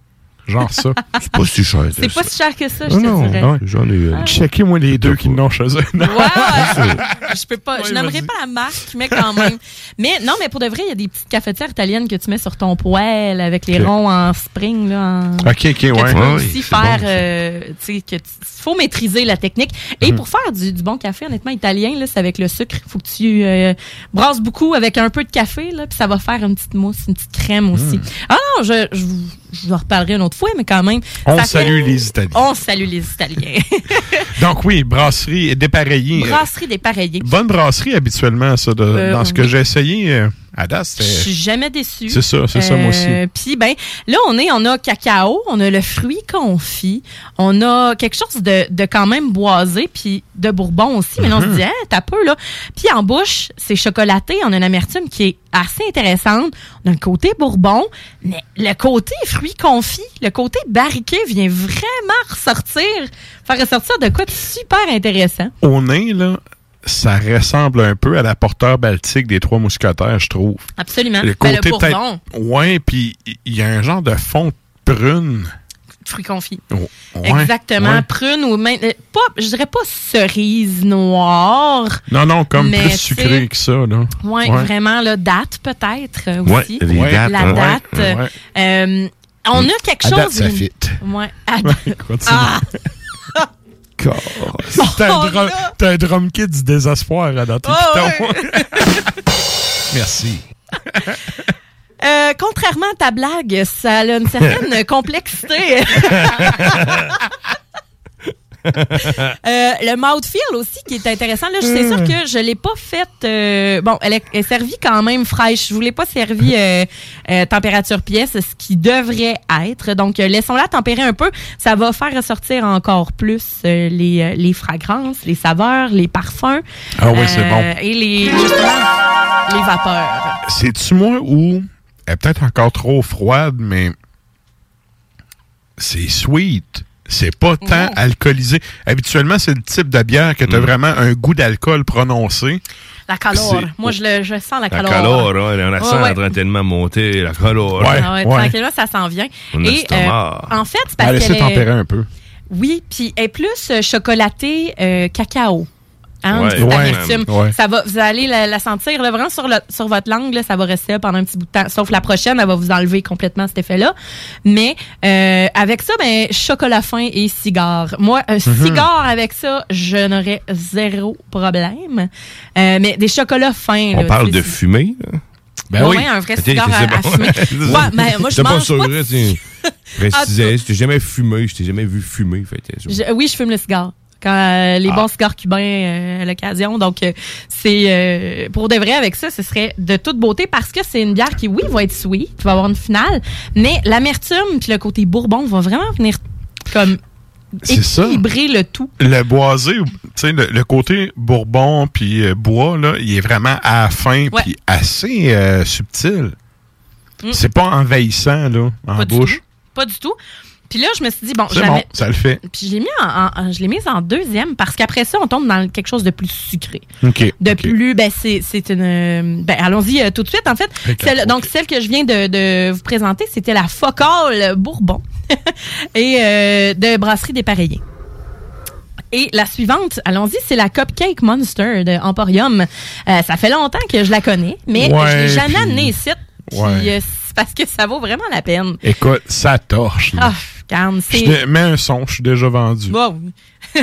Genre ça. C'est pas si cher. C'est pas si cher que ça, je Non, te non, dirais. ouais. J'en ai une. Checkez-moi les deux qui n'ont chez eux. Ouais, ouais. je peux pas, je Ouais, n'aimerais pas la marque, mais quand même. Mais non, mais pour de vrai, il y a des petites cafetières italiennes que tu mets sur ton poêle avec les ronds en spring là. en- Ok, ok, que tu ouais. peux Ouais, aussi faire, euh, tu sais, que faut maîtriser la technique. Et Mhm. pour faire du, du bon café, honnêtement, italien, là, c'est avec le sucre. Faut que tu euh, brasses beaucoup avec un peu de café, là, puis ça va faire une petite mousse, une petite crème aussi. Mhm. Ah non, je, je, vous- je vous en reparlerai une autre fois, mais quand même. On ça fait- salue les Italiens. On salue les Italiens. Donc oui, brasserie dépareillée. Brasserie des pareillés. Bonne brasserie habituellement, ça. de- Euh, dans ce que oui. j'ai essayé, euh, à date, Je suis jamais déçue. C'est ça, c'est ça, moi aussi. Puis ben là on est on a cacao, on a le fruit confit, on a quelque chose de, de quand même boisé puis de bourbon aussi, mais là, on se Mhm. dit hein, t'as peu là. Puis en bouche, c'est chocolaté, on a une amertume qui est assez intéressante. On a le côté bourbon, mais le côté fruit confit, le côté barriqué vient vraiment ressortir, faire ressortir de quoi de super intéressant. Au nez, là, ça ressemble un peu à la porteur baltique des Trois Mousquetaires, je trouve. Absolument. Le Ben, côté peut-être. bourbon, Ouais, puis il y a un genre de fond brune. fruit confit. Oh, ouais, Exactement. ouais. Prune ou même. euh, Pas, je dirais pas cerise noire. Non, non, comme plus sucré que ça, là. Ouais, vraiment, là, date peut-être euh, Ouais, aussi. les Ouais. dates, La hein. date. Ouais, ouais. Euh, on a quelque À chose. date, ça fit. Ouais. à-. Ah! T'as un, Oh, drum, un drum kit du désespoir là, dans tes Oh, pitons. Merci. Euh, contrairement à ta blague, ça a une certaine complexité. Euh, le mouthfeel aussi qui est intéressant. Là, c'est sûr que je l'ai pas faite. euh, bon, elle est, servie quand même fraîche. Je vous l'ai pas servi euh, température pièce, ce qui devrait être. Donc, laissons-la tempérer un peu. Ça va faire ressortir encore plus les, les fragrances, les saveurs, les parfums. Ah oui, c'est bon. Et les justement les vapeurs. C'est-tu moi ou elle est peut-être encore trop froide, mais c'est sweet. C'est pas tant Mm. alcoolisé. Habituellement, c'est le type de bière que tu as vraiment un goût d'alcool prononcé. La calor. Moi, je, le, je sens la La calor. calor, hein, on la Ouais, sent ouais. en train de tellement monter, la calor. Ah ouais, Tranquillement, ça s'en vient. Mon Et euh, en fait, c'est parce Elle qu'elle laissé tempérer est... un peu. Oui, puis elle est plus euh, chocolatée euh, cacao. Hein, Ouais, ouais, ouais. Ça va, vous allez la, la sentir là, vraiment sur, le- sur votre langue, là, ça va rester là pendant un petit bout de temps. Sauf la prochaine, elle va vous enlever complètement cet effet-là. Mais euh, avec ça, ben chocolat fin et cigare. Moi, un Mhm. cigare avec ça, je n'aurais zéro problème. Euh, mais des chocolats fins. On là, parle de fumée? Ben oui. Un vrai cigare à- à bon. fumer. C'est Ouais, ça. ben, moi, je mange sûr, pas de- précisais, je t'ai jamais fumé, je t'ai jamais vu fumer. Fait, Je- oui, je fume le cigare. Quand euh, les Ah. bons cigares cubains euh, à l'occasion. Donc, euh, c'est euh, pour de vrai avec ça, ce serait de toute beauté parce que c'est une bière qui, oui, va être sweet, va avoir une finale, mais l'amertume puis le côté bourbon va vraiment venir comme ça. équilibrer le tout. Le boisé, tu sais, le, le côté bourbon puis bois, là, il est vraiment à la fin puis assez subtil. Mm. C'est pas envahissant, là, en Pas du bouche. tout. Pas du tout. Puis là, je me suis dit, bon, bon, ça le fait. Puis je l'ai mis en, en- je l'ai mise en deuxième parce qu'après ça, on tombe dans quelque chose de plus sucré. OK. De plus, ben c'est c'est une, ben allons-y euh, tout de suite en fait. Celle- donc celle que je viens de, de vous présenter, c'était la Focale Bourbon et euh, de Brasserie des Pareillés. Et la suivante, allons-y, c'est la Cupcake Monster de Emporium. Euh, ça fait longtemps que je la connais, mais Ouais, je l'ai jamais puis- amenée ici. Puis Ouais. euh, parce que ça vaut vraiment la peine. Écoute, ça torche. Ah, regarde, Je c'est... te mets un son, je suis déjà vendu. Wow.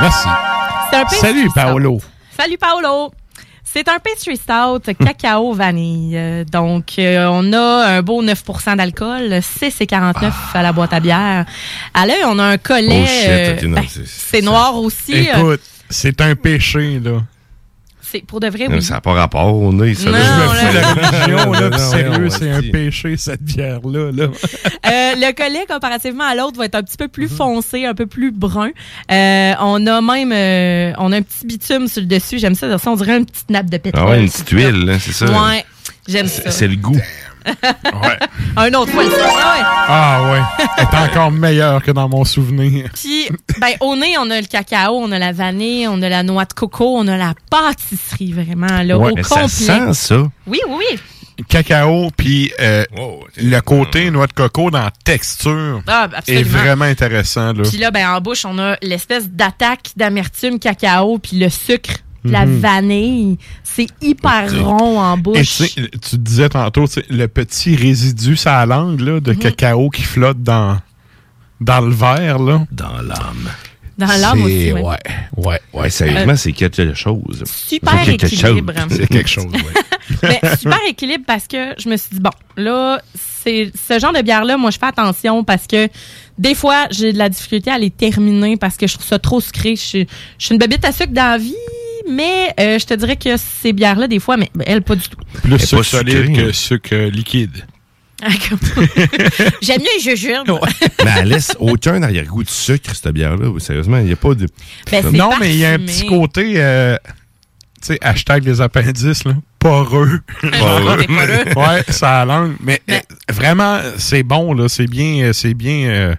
Merci. C'est un Salut. Paolo. Salut, Paolo. C'est un pastry stout cacao vanille. Donc, euh, on a un beau 9% d'alcool, 6,49 à la boîte à bière. À l'œil, on a un collet. Oh euh, ben, c'est- c'est noir aussi. euh, Écoute, c'est un péché, là. C'est pour de vrai, oui. Ça n'a pas rapport au nez, ça. Non, là. Je me fous de la religion, là, Non, sérieux, c'est un péché, cette bière-là. Là. Euh, le collet, comparativement à l'autre, va être un petit peu Mhm. plus foncé, un peu plus brun. Euh, on a même euh, on a un petit bitume sur le dessus. J'aime ça. ça, On dirait une petite nappe de pétrole. Ah ouais, une petite huile, là, c'est ça. Ouais, j'aime C'est ça. c'est le goût. Un autre fois, le ouais, ouais. Ah ouais, elle est encore meilleure que dans mon souvenir. Puis, ben, au nez, on a le cacao, on a la vanille, on a la noix de coco, on a la pâtisserie, vraiment, là, Ouais, au mais complet. ça sent ça. Oui, oui, oui. Cacao, puis euh, le côté noix de coco dans la texture Ah, est vraiment intéressant. Là. Puis là, ben, en bouche, on a l'espèce d'attaque d'amertume cacao, puis le sucre, la Mhm. vanille. C'est hyper rond en Et bouche. tu sais, tu disais tantôt, tu sais, le petit résidu sur la langue là, Mhm. de cacao qui flotte dans, dans le verre. Là. Dans l'âme. Dans l'âme aussi, ouais. Ouais, ouais, Ouais, sérieusement, Euh, c'est quelque chose. super C'est quelque équilibre. chose. C'est quelque chose, oui. Mais super équilibre parce que je me suis dit, bon, là, c'est ce genre de bière-là, moi, je fais attention parce que des fois, j'ai de la difficulté à les terminer parce que je trouve ça trop sucré. Je, suis- je suis une bébête à sucre dans la vie, mais euh, je te dirais que ces bières-là, des fois, mais elle, pas du tout. Plus sucre pas solide que hein. sucre euh, liquide. J'aime mieux les jujubes. Mais elle laisse aucun arrière-goût de sucre, cette bière-là. Sérieusement, il n'y a pas de. Ben, non, mais il y a un petit côté, euh, tu sais, hashtag les appendices, là, poreux. Poreux. ouais, ça a la langue. Mais euh, vraiment, c'est bon, là. C'est bien, c'est bien, euh,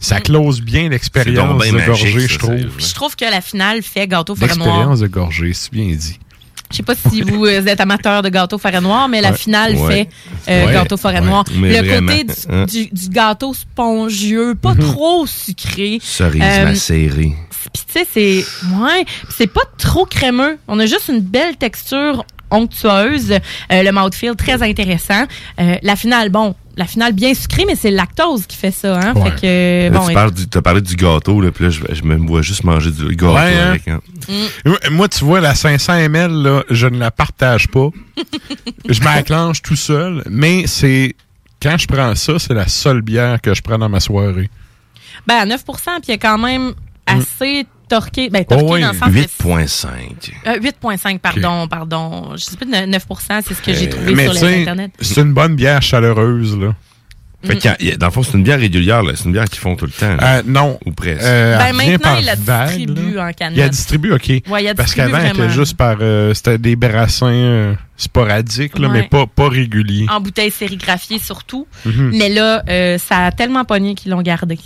ça close bien l'expérience de gorgée, je trouve. Je trouve que la finale fait gâteau forêt noire. L'expérience de gorgée, c'est bien dit. Je sais pas si vous êtes amateur de gâteau forêt noire, mais la finale Ouais. fait euh, Ouais. gâteau forêt noire. Le vraiment, côté du, hein. du- du gâteau spongieux, pas trop sucré. Cerise Euh, macérée. Puis tu sais, c'est ouais, Puis c'est pas trop crémeux. On a juste une belle texture onctueuse, euh, le mouthfeel très intéressant. Euh, la finale, bon, la finale bien sucrée, mais c'est le lactose qui fait ça, hein. Ouais. Fait que Là, bon. tu parles du- t'as parlé du gâteau, là, puis là, je, je me vois juste manger du gâteau Ouais, hein? avec. hein. Mm. Moi, tu vois, la 500 ml, là, je ne la partage pas. je m'acclenche tout seul, mais c'est quand je prends ça, c'est la seule bière que je prends dans ma soirée. Ben à 9 puis il y a quand même assez torqué, ben torqué Oh oui, dans le sens que 8,5. Euh, 8,5, pardon, pardon. Je sais pas, 9% c'est ce que j'ai trouvé Euh, Mais sur les Internet. c'est une bonne bière chaleureuse, là. Fait a- dans le fond, c'est une bière régulière, là. C'est une bière qu'ils font tout le temps. là. Euh, non. Ou presque. Euh, Ben, maintenant, par il la vague, distribue là. en canette. Il la distribue, OK. Ouais, il la Parce qu'avant, elle était vraiment. juste par... euh, C'était des brassins sporadiques, là, Ouais. mais pas, pas réguliers. En bouteille sérigraphiée surtout. Mhm. Mais là, euh, ça a tellement pogné qu'ils l'ont gardé.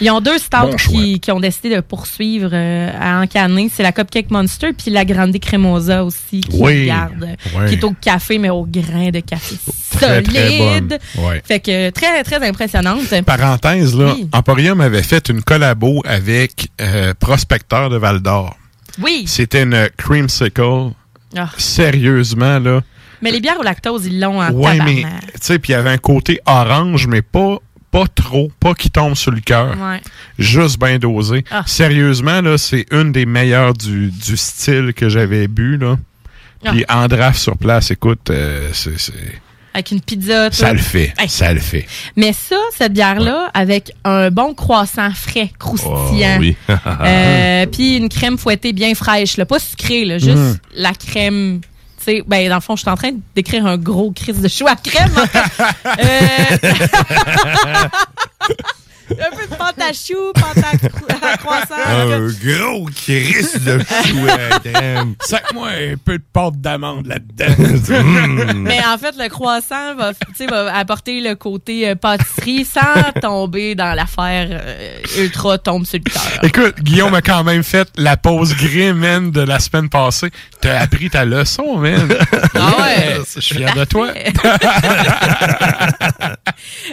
Ils ont deux stouts Bon qui, qui ont décidé de poursuivre euh, à encanner. C'est la Cupcake Monster puis la Grande Cremosa aussi qui Oui. garde. Qui est au café, mais au grain de café Très, solide. très. Ouais. Fait que très, très impressionnante. Parenthèse, là, Oui. Emporium avait fait une collabo avec euh, Prospecteur de Val d'Or. Oui. C'était une creamsicle. Ah. Sérieusement, là. Mais les bières au lactose, ils l'ont en Ouais, mais, tu sais, puis il y avait un côté orange, mais pas, pas trop, pas qui tombe sur le cœur. Ouais. Juste bien dosé. Ah. Sérieusement, là, c'est une des meilleures du, du style que j'avais bu, là. Puis en draft sur place, écoute, euh, c'est- Avec une pizza. tout. ça le fait. Hey. Ça le fait. Mais ça, cette bière-là, avec un bon croissant frais, croustillant. Oh, oui. Euh, Puis une crème fouettée bien fraîche, là, pas sucrée, là, juste Mm. la crème. Tu sais, ben, dans le fond, je suis en train d'écrire un gros crise de chou à crème. en fait. Euh, Un peu de pâte à choux, pâte à, cro- à croissant. Un gros crise de chou à la crème. Sac-moi un peu de pâte d'amande là-dedans. Mm. Mais en fait, le croissant va, tu sais, va apporter le côté euh, pâtisserie sans tomber dans l'affaire euh, ultra tombe sur le cœur. Écoute, Guillaume a quand même fait la pause gris, man, de la semaine passée. T'as appris ta leçon, man. Ah ouais. Je suis fier de toi.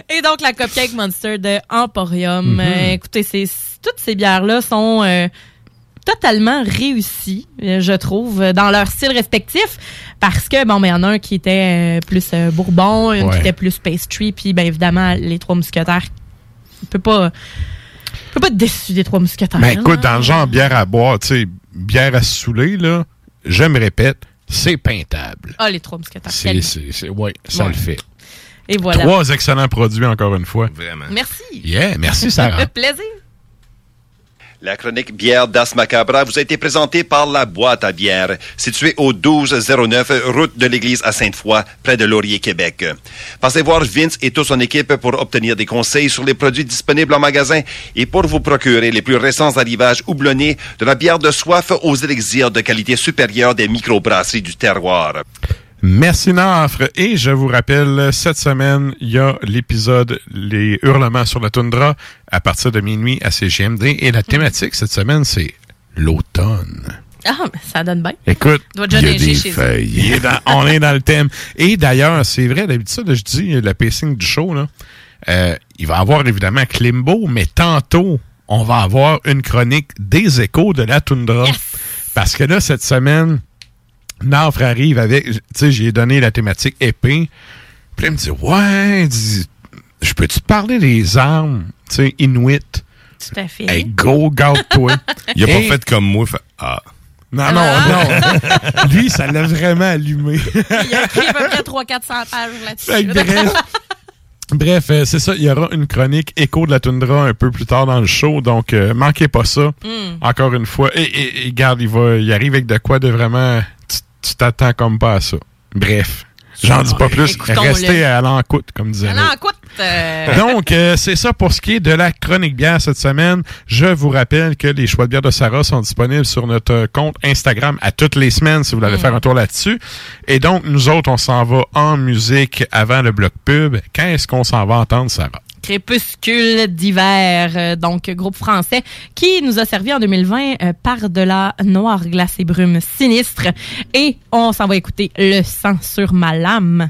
Et donc, la Cupcake Monster de Emporium. Mhm. Euh, écoutez, c'est, toutes ces bières-là sont euh, totalement réussies, euh, je trouve, dans leur style respectif. Parce que, bon, mais il y en a un qui était plus bourbon, une Ouais. qui était plus pastry, puis, bien évidemment, les trois mousquetaires. On peut pas. on peut pas être déçu des trois mousquetaires. Ben écoute, là. dans le genre bière à boire, tu sais, bière à saouler, là, je me répète, c'est peintable. Ah, les trois mousquetaires. C'est, c'est- ouais, ça Ouais. le fait. Et voilà. Trois excellents produits, encore une fois. Vraiment. Merci. Yeah, merci, Sarah. Plaisir. La chronique bière d'As Macabra vous a été présentée par la boîte à bière, située au 1209 route de l'église à Sainte-Foy, près de Laurier, Québec. Passez voir Vince et toute son équipe pour obtenir des conseils sur les produits disponibles en magasin et pour vous procurer les plus récents arrivages houblonnés de la bière de soif aux élixirs de qualité supérieure des microbrasseries du terroir. Merci Nafre. Et je vous rappelle, cette semaine, il y a l'épisode Les hurlements sur la toundra à partir de minuit à CGMD. Et la thématique cette semaine, c'est l'automne. Ah, mais ça donne bien. Écoute, il y a neiger des chez eux. feuilles. Il est dans- on est dans le thème. Et d'ailleurs, c'est vrai, d'habitude, je dis le pacing du show, là, euh, il va y avoir évidemment Klimbo, mais tantôt, on va avoir une chronique des échos de la toundra. Parce que là, cette semaine, Nafre arrive avec, tu sais, j'ai donné la thématique épée. Puis là, il me dit, ouais, je peux-tu te parler des armes, tu sais, Inuit? Tout à fait. Hey, go, garde-toi. Il a pas Et- fait comme moi. Fait, ah. non, non, non. Lui, ça l'a vraiment allumé. Il a écrit à peu près 300-400 pages là-dessus. bref, bref euh, c'est ça. Il y aura une chronique écho de la toundra un peu plus tard dans le show. Donc, euh, manquez pas ça. Mm. Encore une fois. Et, et, et garde, il, va, il arrive avec de quoi de vraiment... Tu t'attends comme pas à ça. Bref. J'en dis pas plus. Restez à l'encoute, comme disait l'autre. écoute. euh, Donc, euh, c'est ça pour ce qui est de la chronique bière cette semaine. Je vous rappelle que les choix de bière de Sarah sont disponibles sur notre compte Instagram à toutes les semaines si vous voulez aller Mm. faire un tour là-dessus. Et donc, nous autres, on s'en va en musique avant le bloc pub. Quand est-ce qu'on s'en va entendre, Sarah? Crépuscule d'hiver, euh, donc groupe français qui nous a servi en 2020 euh, par de la noire glace et brume sinistre. Et on s'en va écouter Le sang sur ma lame.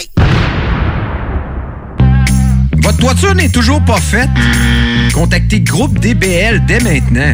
Toiture n'est toujours pas faite? Contactez Groupe DBL dès maintenant.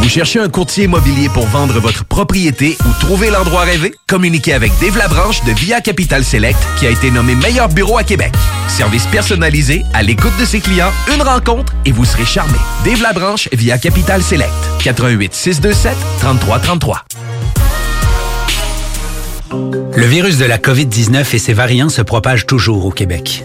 Vous cherchez un courtier immobilier pour vendre votre propriété ou trouver l'endroit rêvé? Communiquez avec Dave Labranche de Via Capital Select qui a été nommé meilleur bureau à Québec. Service personnalisé, à l'écoute de ses clients, une rencontre et vous serez charmé. Dave Labranche via Capital Select. 88 627 3333. Le virus de la COVID-19 et ses variants se propagent toujours au Québec.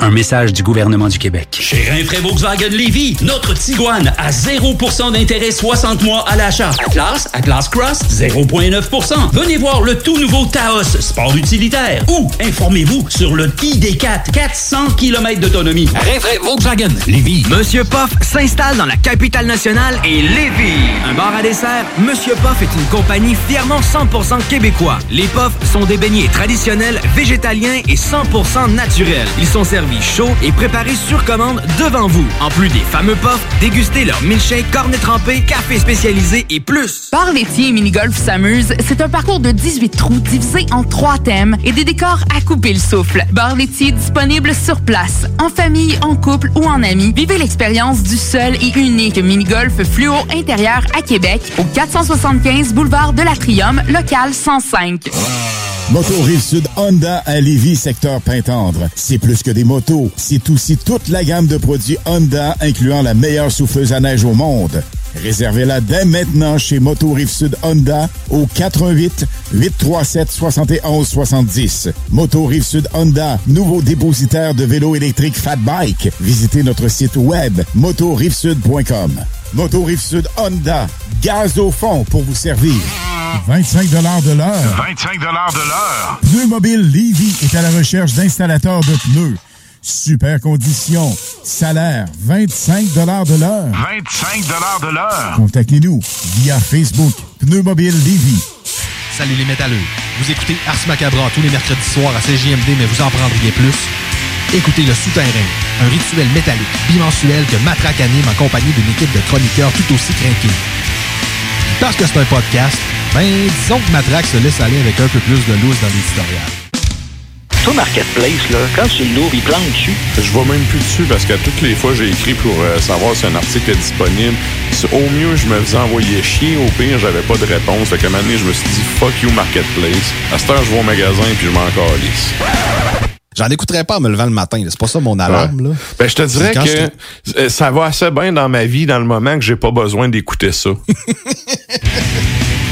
Un message du gouvernement du Québec. Chez Rinfraie Volkswagen Lévy, notre Tiguan à 0% d'intérêt 60 mois à l'achat. Atlas, Atlas Cross, 0,9%. Venez voir le tout nouveau Taos, sport utilitaire. Ou informez-vous sur le ID4, 400 km d'autonomie. Rinfraie Volkswagen Lévy. Monsieur Poff s'installe dans la capitale nationale et Lévis. Un bar à dessert, Monsieur Poff est une compagnie fièrement 100% québécois. Les Poffs sont des beignets traditionnels, végétaliens et 100% naturels. Ils sont servis chauds et préparés sur commande devant vous. En plus des fameux Poffs, dégustez leur milkshake, cornet trempé, café spécialisé et plus. Bar laitier et mini-golf s'amuse, c'est un parcours de 18 trous divisé en trois thèmes et des décors à couper le souffle. Bar laitier disponible sur place, en famille, en couple ou en amis. Vivez l'expérience du seul et unique mini-golf fluo intérieur à Québec au 475 boulevard de l'Atrium, local 105. Moto Rive-Sud Honda à Lévis, secteur Pintendre. C'est plus que des c'est aussi toute la gamme de produits Honda, incluant la meilleure souffleuse à neige au monde. Réservez-la dès maintenant chez Moto Rive-Sud Honda au 88 837 71 70. Moto Rive-Sud Honda, nouveau dépositaire de vélos électriques Fat Bike. Visitez notre site web motorivesud.com. Moto Rive-Sud Honda, gaz au fond pour vous servir. 25 de l'heure. 25 de l'heure. Pneu Mobile Levy est à la recherche d'installateurs de pneus. Super conditions. Salaire 25 de l'heure. 25 de l'heure. Contactez-nous via Facebook Pneu Mobile Levy. Salut les métalleux. Vous écoutez Ars Macabra tous les mercredis soirs à CJMD, mais vous en prendriez plus. Écoutez Le Souterrain, un rituel métallique bimensuel que Matraque anime en compagnie d'une équipe de chroniqueurs tout aussi craqués. Parce que c'est un podcast, ben disons que Matraque se laisse aller avec un peu plus de loose dans l'éditorial. Toi, Marketplace, là, quand tu l'ouvres, il plante dessus. Je vois même plus dessus parce que toutes les fois j'ai écrit pour euh, savoir si un article est disponible. Au mieux, je me faisais envoyer chier. Au pire, j'avais pas de réponse. Fait qu'à un moment donné, je me suis dit fuck you marketplace. À cette heure, je vais au magasin puis je m'en calisse. J'en écouterais pas en me levant le matin. là. C'est pas ça mon alarme. Là. Ben, je te dirais que je- euh, ça va assez bien dans ma vie dans le moment que j'ai pas besoin d'écouter ça.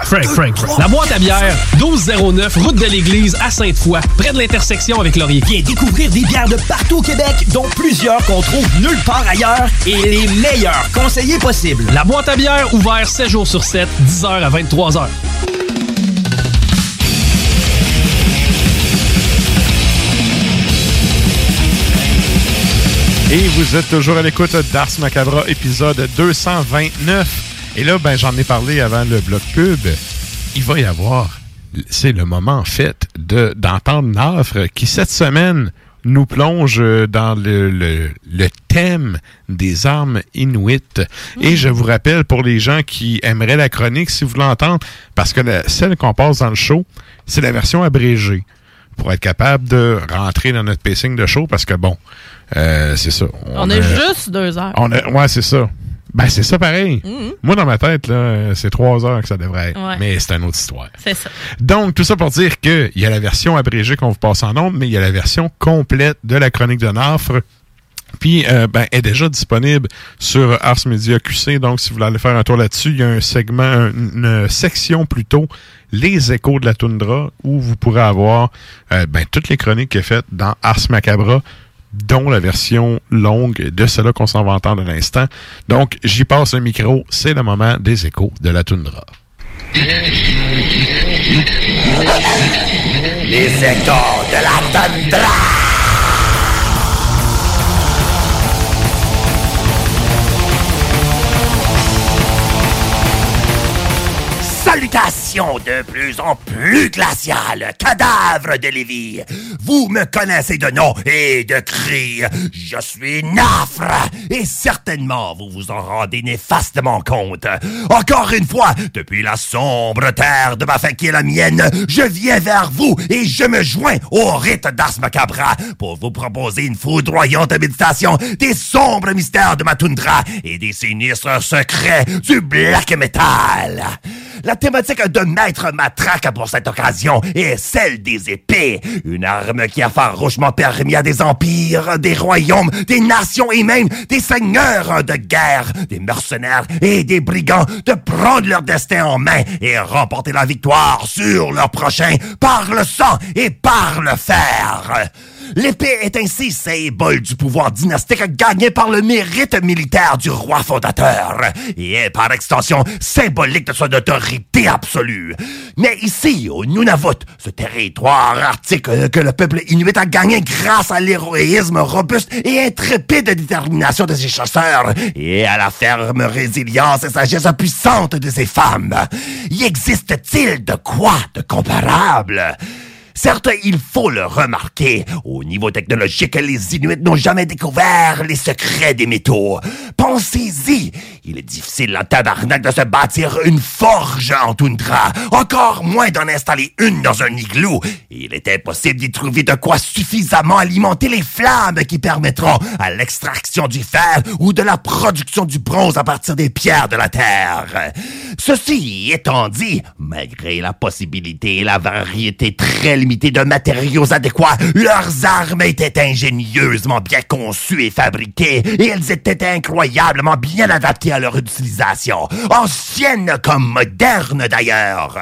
Frank, Frank, Frank. La boîte à bière, 1209, route de l'église à Sainte-Foy, près de l'intersection avec Laurier. Viens découvrir des bières de partout au Québec, dont plusieurs qu'on trouve nulle part ailleurs et les meilleurs conseillers possibles. La boîte à bière, ouvert 7 jours sur 7, 10h à 23h. Et vous êtes toujours à l'écoute d'Ars Macabra, épisode 229. Et là, ben, j'en ai parlé avant le bloc pub. Il va y avoir, c'est le moment en fait de d'entendre Nafre qui cette semaine nous plonge dans le, le, le thème des armes inuites. Et je vous rappelle, pour les gens qui aimeraient la chronique, si vous l'entendez, parce que la- celle qu'on passe dans le show, c'est la version abrégée pour être capable de rentrer dans notre pacing de show, parce que bon, euh, c'est ça. On a juste deux heures. On a, ouais, c'est ça. Ben, c'est ça pareil. Mhm. Moi, dans ma tête, là, c'est trois heures que ça devrait être. Ouais. Mais c'est une autre histoire. C'est ça. Donc, tout ça pour dire qu'il y a la version abrégée qu'on vous passe en nombre, mais il y a la version complète de la chronique de Nafre. Puis, euh, ben, est déjà disponible sur Ars Media QC. Donc, si vous voulez aller faire un tour là-dessus, il y a un segment, une, section plutôt, les échos de la toundra, où vous pourrez avoir euh, ben, toutes les chroniques y a faites dans Ars Macabra, dont la version longue de cela qu'on s'en va entendre à l'instant. Donc, j'y passe le micro. C'est le moment des échos de la toundra. Les échos de la tundra. Salutations de plus en plus glaciales, cadavres de Lévis. Vous me connaissez de nom et de cri. Je suis Nafre et certainement vous vous en rendez néfastement compte. Encore une fois, depuis la sombre terre de ma fin qui est la mienne, je viens vers vous et je me joins au rite d'Ars Macabra pour vous proposer une foudroyante méditation des sombres mystères de ma toundra et des sinistres secrets du black metal. La thématique de Maître Matraque pour cette occasion est celle des épées, une arme qui a farouchement permis à des empires, des royaumes, des nations et même des seigneurs de guerre, des mercenaires et des brigands de prendre leur destin en main et remporter la victoire sur leur prochain par le sang et par le fer. L'épée est ainsi symbole du pouvoir dynastique gagné par le mérite militaire du roi fondateur et est par extension symbolique de son autorité absolue. Mais ici, au Nunavut, ce territoire arctique que le peuple inuit a gagné grâce à l'héroïsme robuste et intrépide détermination de ses chasseurs et à la ferme résilience et sagesse puissante de ses femmes. Y existe-t-il de quoi de comparable? Certes, il faut le remarquer, au niveau technologique, les Inuits n'ont jamais découvert les secrets des métaux. Pensez-y, il est difficile en tabarnak de se bâtir une forge en toundra, encore moins d'en installer une dans un igloo. Il est impossible d'y trouver de quoi suffisamment alimenter les flammes qui permettront à l'extraction du fer ou de la production du bronze à partir des pierres de la terre. Ceci étant dit, malgré la possibilité et la variété très limitée de matériaux adéquats, leurs armes étaient ingénieusement bien conçues et fabriquées, et elles étaient incroyablement bien adaptées à leur utilisation, anciennes comme modernes d'ailleurs.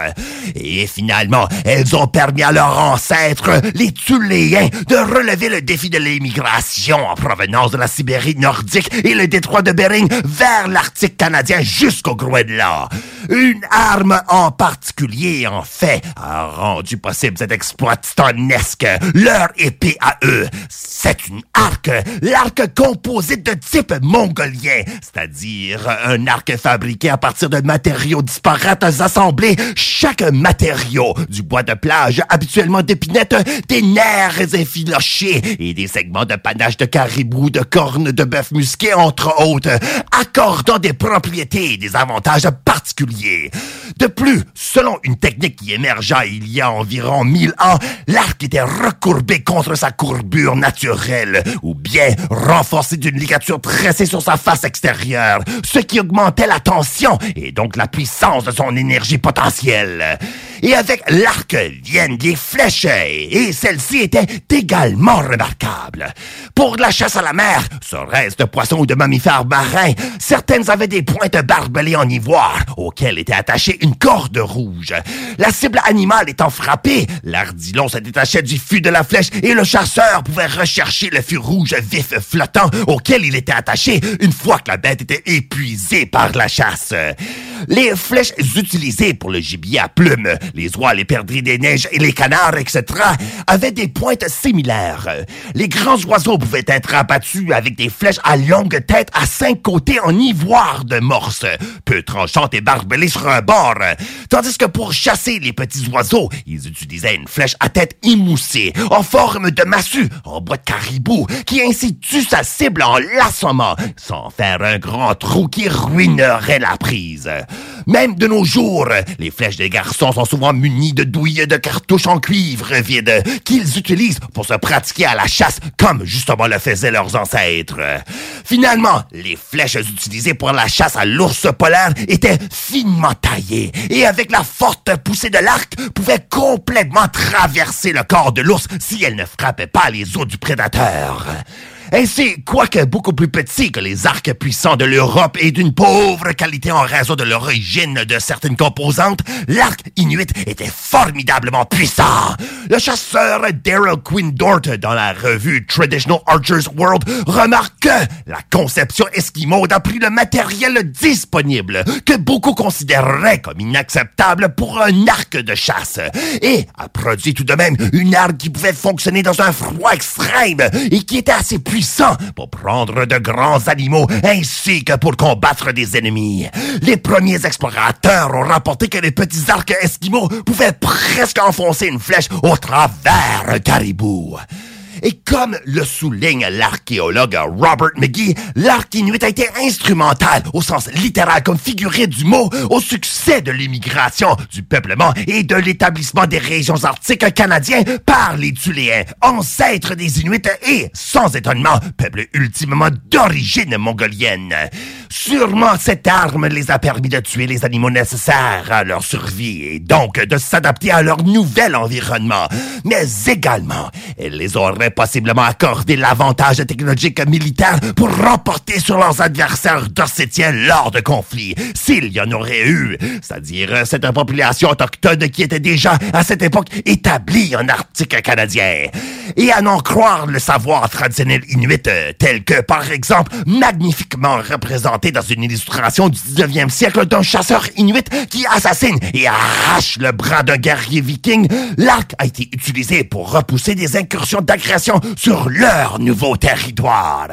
Et finalement, elles ont permis à leurs ancêtres, les Tuléens, de relever le défi de l'immigration en provenance de la Sibérie nordique et le détroit de Bering vers l'Arctique canadien jusqu'au Groenland. Une arme en particulier, en fait, a rendu possible cet exploit leur épée à eux, c'est une arc, l'arc composé de type mongolien, c'est-à-dire un arc fabriqué à partir de matériaux disparates assemblés, chaque matériau, du bois de plage, habituellement d'épinette, des nerfs effilochés et des segments de panache de caribou, de cornes de bœuf musqué, entre autres, accordant des propriétés et des avantages particuliers. De plus, selon une technique qui émergea il y a environ 1000 l'arc était recourbé contre sa courbure naturelle, ou bien renforcé d'une ligature tressée sur sa face extérieure, ce qui augmentait la tension et donc la puissance de son énergie potentielle. Et avec l'arc viennent des flèches, et celle-ci était également remarquable. Pour la chasse à la mer, serait-ce de poissons ou de mammifères marins, certaines avaient des pointes barbelées en ivoire, auxquelles était attachée une corde rouge. La cible animale étant frappée, se détachait du fût de la flèche et le chasseur pouvait rechercher le fût rouge vif flottant auquel il était attaché une fois que la bête était épuisée par la chasse. Les flèches utilisées pour le gibier à plumes, les oies, les perdrix des neiges et les canards, etc., avaient des pointes similaires. Les grands oiseaux pouvaient être abattus avec des flèches à longue tête à cinq côtés en ivoire de morse, peu tranchantes et barbelées sur un bord. Tandis que pour chasser les petits oiseaux, ils utilisaient une flèche à tête émoussée, en forme de massue, en bois de caribou, qui ainsi tue sa cible en l'assommant, sans faire un grand trou qui ruinerait la prise. Même de nos jours, les flèches des garçons sont souvent munies de douilles de cartouches en cuivre vide qu'ils utilisent pour se pratiquer à la chasse comme justement le faisaient leurs ancêtres. Finalement, les flèches utilisées pour la chasse à l'ours polaire étaient finement taillées et avec la forte poussée de l'arc pouvaient complètement traverser le corps de l'ours si elles ne frappaient pas les os du prédateur. Ainsi, quoique beaucoup plus petit que les arcs puissants de l'Europe et d'une pauvre qualité en raison de l'origine de certaines composantes, l'arc inuit était formidablement puissant. Le chasseur Daryl Quinn dans la revue Traditional Archers World remarque que la conception esquimaude a pris le matériel disponible que beaucoup considéreraient comme inacceptable pour un arc de chasse et a produit tout de même une arme qui pouvait fonctionner dans un froid extrême et qui était assez pour prendre de grands animaux ainsi que pour combattre des ennemis. Les premiers explorateurs ont rapporté que les petits arcs esquimaux pouvaient presque enfoncer une flèche au travers un caribou. Et comme le souligne l'archéologue Robert McGee, l'arc inuit a été instrumental, au sens littéral comme figuré du mot, au succès de l'immigration, du peuplement et de l'établissement des régions arctiques canadiens par les Tuléens, ancêtres des Inuits et, sans étonnement, peuple ultimement d'origine mongolienne. Sûrement cette arme les a permis de tuer les animaux nécessaires à leur survie et donc de s'adapter à leur nouvel environnement, mais également, elle les aurait possiblement accordé l'avantage technologique militaire pour remporter sur leurs adversaires d'Ossétiens lors de conflits, s'il y en aurait eu, c'est-à-dire cette population autochtone qui était déjà à cette époque établie en Arctique canadien. Et à n'en croire le savoir traditionnel inuit, euh, tel que par exemple magnifiquement représenté dans une illustration du 19e siècle d'un chasseur inuit qui assassine et arrache le bras d'un guerrier viking, l'arc a été utilisé pour repousser des incursions sur leur nouveau territoire.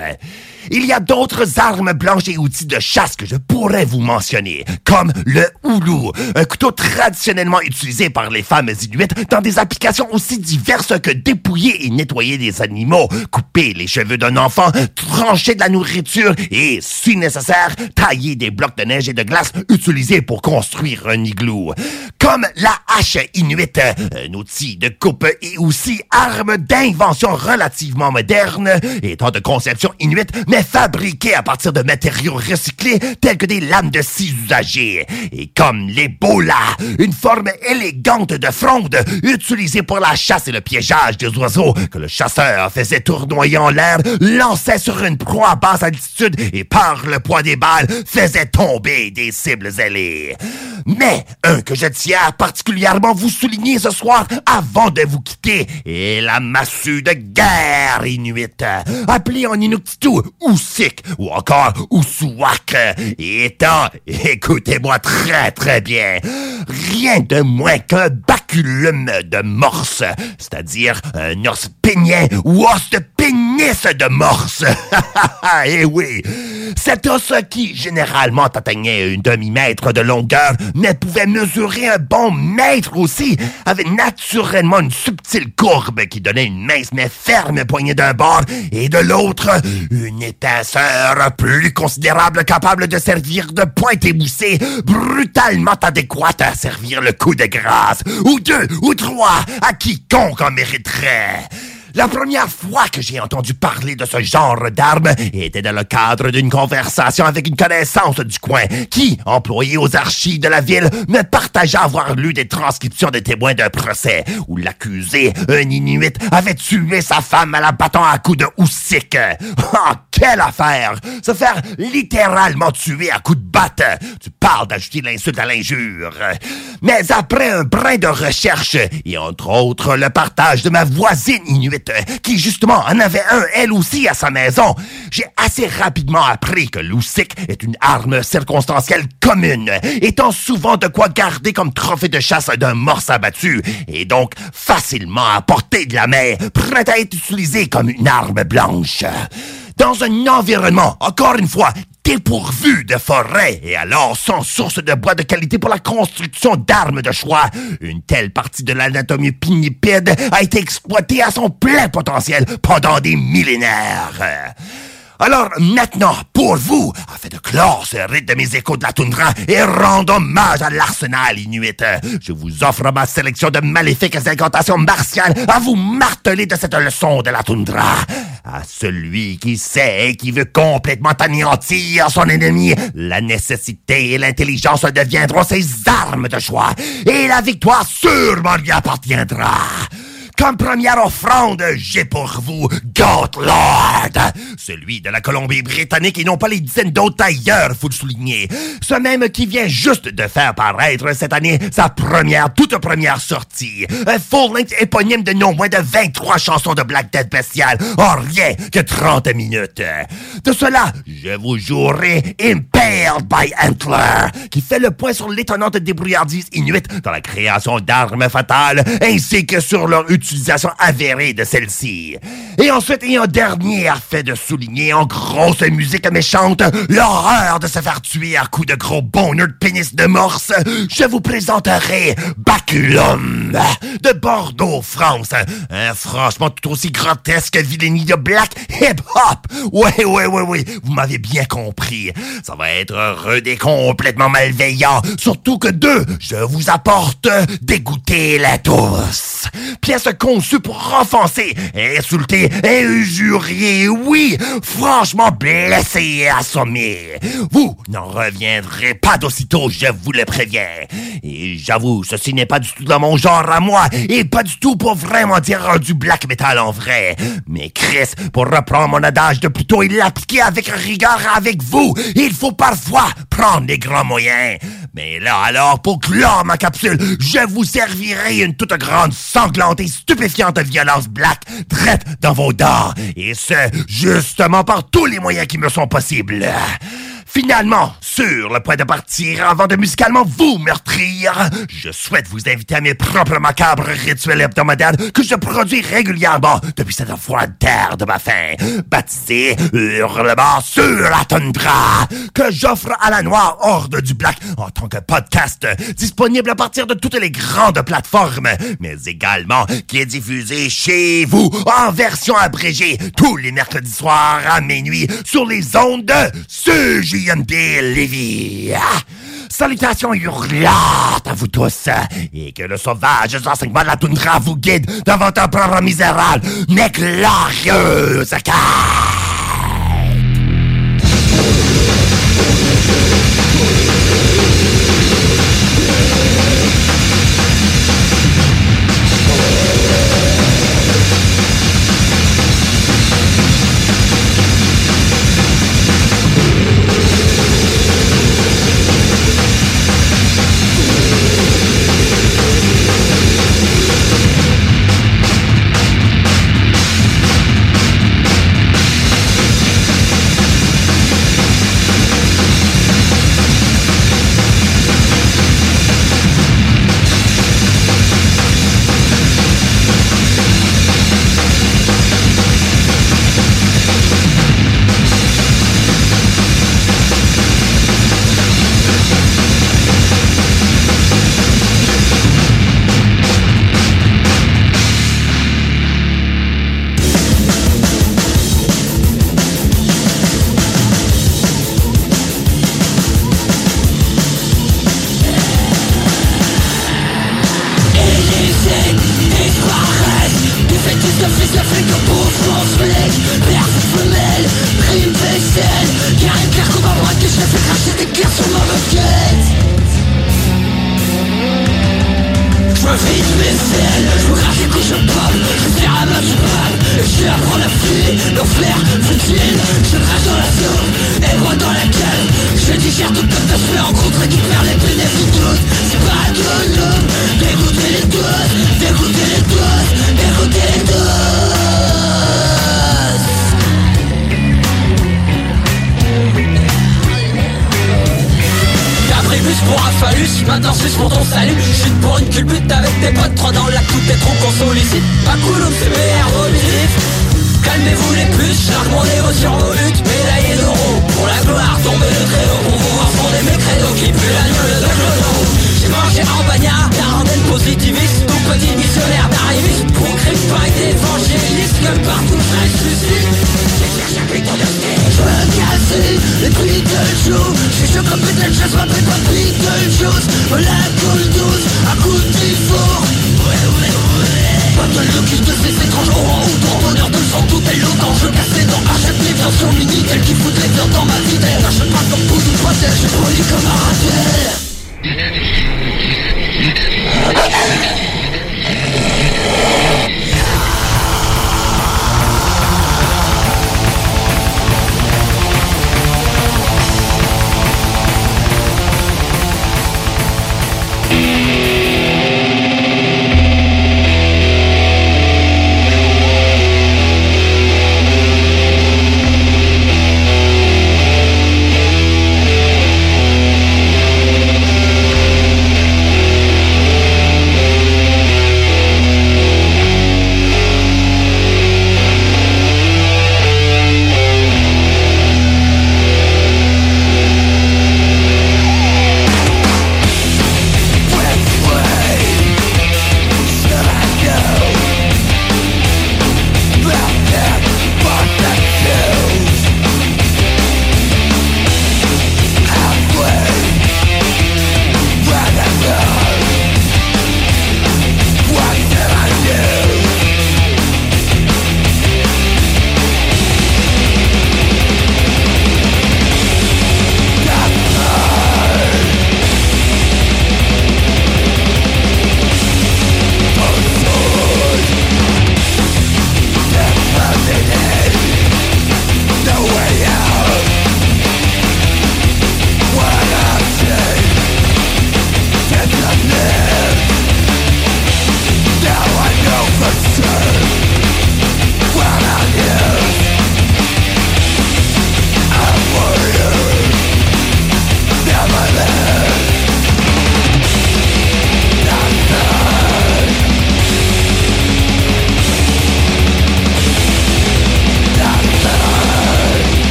Il y a d'autres armes blanches et outils de chasse que je pourrais vous mentionner, comme le houlou, un couteau traditionnellement utilisé par les femmes inuites dans des applications aussi diverses que dépouiller et nettoyer des animaux, couper les cheveux d'un enfant, trancher de la nourriture et, si nécessaire, tailler des blocs de neige et de glace utilisés pour construire un igloo. Comme la hache inuite, un outil de coupe et aussi arme d'invention relativement moderne, étant de conception inuite, fabriquée à partir de matériaux recyclés tels que des lames de scie usagées. Et comme les bolas, une forme élégante de fronde utilisée pour la chasse et le piégeage des oiseaux que le chasseur faisait tournoyer en l'air, lançait sur une proie à basse altitude et par le poids des balles faisait tomber des cibles ailées. Mais un que je tiens à particulièrement vous souligner ce soir avant de vous quitter est la massue de guerre inuite, appelée en Inuktitut Ousik ou encore Ousouak, étant, écoutez-moi très très bien, rien de moins qu'un de morse, c'est-à-dire un os pénien ou os de pénis de morse. Eh oui, cet os qui généralement atteignait une demi-mètre de longueur, mais pouvait mesurer un bon mètre aussi, avait naturellement une subtile courbe qui donnait une mince mais ferme poignée d'un bord et de l'autre une épaisseur plus considérable capable de servir de pointe émoussée, brutalement adéquate à servir le coup de grâce, deux, ou trois, à quiconque en mériterait. La première fois que j'ai entendu parler de ce genre d'arme était dans le cadre d'une conversation avec une connaissance du coin qui, employé aux archives de la ville, me partagea avoir lu des transcriptions des témoins d'un procès où l'accusé, un Inuit, avait tué sa femme à la battant à coups de houssique. Oh, quelle affaire! Se faire littéralement tuer à coups de batte. Tu parles d'ajouter l'insulte à l'injure. Mais après un brin de recherche, et entre autres le partage de ma voisine Inuit, qui justement en avait un elle aussi à sa maison, j'ai assez rapidement appris que l'oussic est une arme circonstancielle commune, étant souvent de quoi garder comme trophée de chasse d'un morse abattu, et donc facilement à portée de la main, prête à être utilisée comme une arme blanche. Dans un environnement, encore une fois, dépourvu de forêt et alors sans source de bois de qualité pour la construction d'armes de choix, une telle partie de l'anatomie pinnipède a été exploitée à son plein potentiel pendant des millénaires. Alors maintenant, pour vous, afin de clore ce rite de mes échos de la toundra et rendre hommage à l'arsenal inuit, je vous offre ma sélection de maléfiques incantations martiales à vous marteler de cette leçon de la toundra. À celui qui sait et qui veut complètement anéantir son ennemi, la nécessité et l'intelligence deviendront ses armes de choix, et la victoire sûrement lui appartiendra. Comme première offrande, j'ai pour vous Goat Lord, celui de la Colombie-Britannique et non pas les dizaines d'autres ailleurs, faut le souligner. Ce même qui vient juste de faire paraître cette année sa première, toute première sortie. Un full-length éponyme de non moins de 23 chansons de Black Death Bestial en rien que 30 minutes. De cela, je vous jouerai Impaled by Antler, qui fait le point sur l'étonnante débrouillardise inuite dans la création d'armes fatales, ainsi que sur leur utilisation avérée de celle-ci. Et ensuite, et en dernier fait de souligner en grosse musique méchante l'horreur de se faire tuer à coups de gros bonheur de pénis de morse, je vous présenterai Baculum de Bordeaux, France. Un franchement tout aussi grotesque vilénie de black hip-hop. Ouais, ouais, ouais, ouais, vous m'avez bien compris. Ça va être heureux et complètement malveillant. Surtout que deux, je vous apporte dégoûter la tous. Pièce conçu pour offenser, insulter, injurier, oui, franchement blesser et assommer. Vous n'en reviendrez pas d'aussitôt, je vous le préviens. Et j'avoue, ceci n'est pas du tout dans mon genre à moi, et pas du tout pour vraiment dire du black metal en vrai. Mais Chris, pour reprendre mon adage de plutôt et l'appliquer avec rigueur avec vous, il faut parfois prendre les grands moyens. Mais là alors, pour clore ma capsule, je vous servirai une toute grande sanglante et stupéfiante violence black traite dans vos dents. Et ce, justement par tous les moyens qui me sont possibles. Finalement, sur le point de partir avant de musicalement vous meurtrir, je souhaite vous inviter à mes propres macabres rituels hebdomadaires que je produis régulièrement depuis cette fois terre de ma faim, baptisé Hurlement sur la tundra, que j'offre à la noire horde du black en tant que podcast, disponible à partir de toutes les grandes plateformes, mais également qui est diffusé chez vous en version abrégée tous les mercredis soirs à minuit sur les ondes de Salutations hurlantes à vous tous et que le sauvage enseignement de la toundra vous guide dans votre propre misérable mais glorieuse. CBR positif Calmez-vous les puces, charge mon égo sur vos luttes Médaillé d'euros pour la gloire, tomber le traîneau Pour vous voir fonder mes créneaux qui puent la gueule de clodo. J'ai mangé en bagnard, quarantaine positiviste Tout petit missionnaire d'arriviste Pour crime pas évangéliste Que partout je ressuscite. De je veux casser les prix de jour Je suis chaud comme Beetlejuice, je m'appelle pas Beetlejuice La coule douce, à coup de four Ouais, ouais Pas de ces étranges auront ou ton bonheur de sang tout est l'autant Je casse les dents, achète les viandes sur mini Tel qui fout les viandes dans ma vitelle. N'achète pas comme poudre ou protège, je poli comme un ratel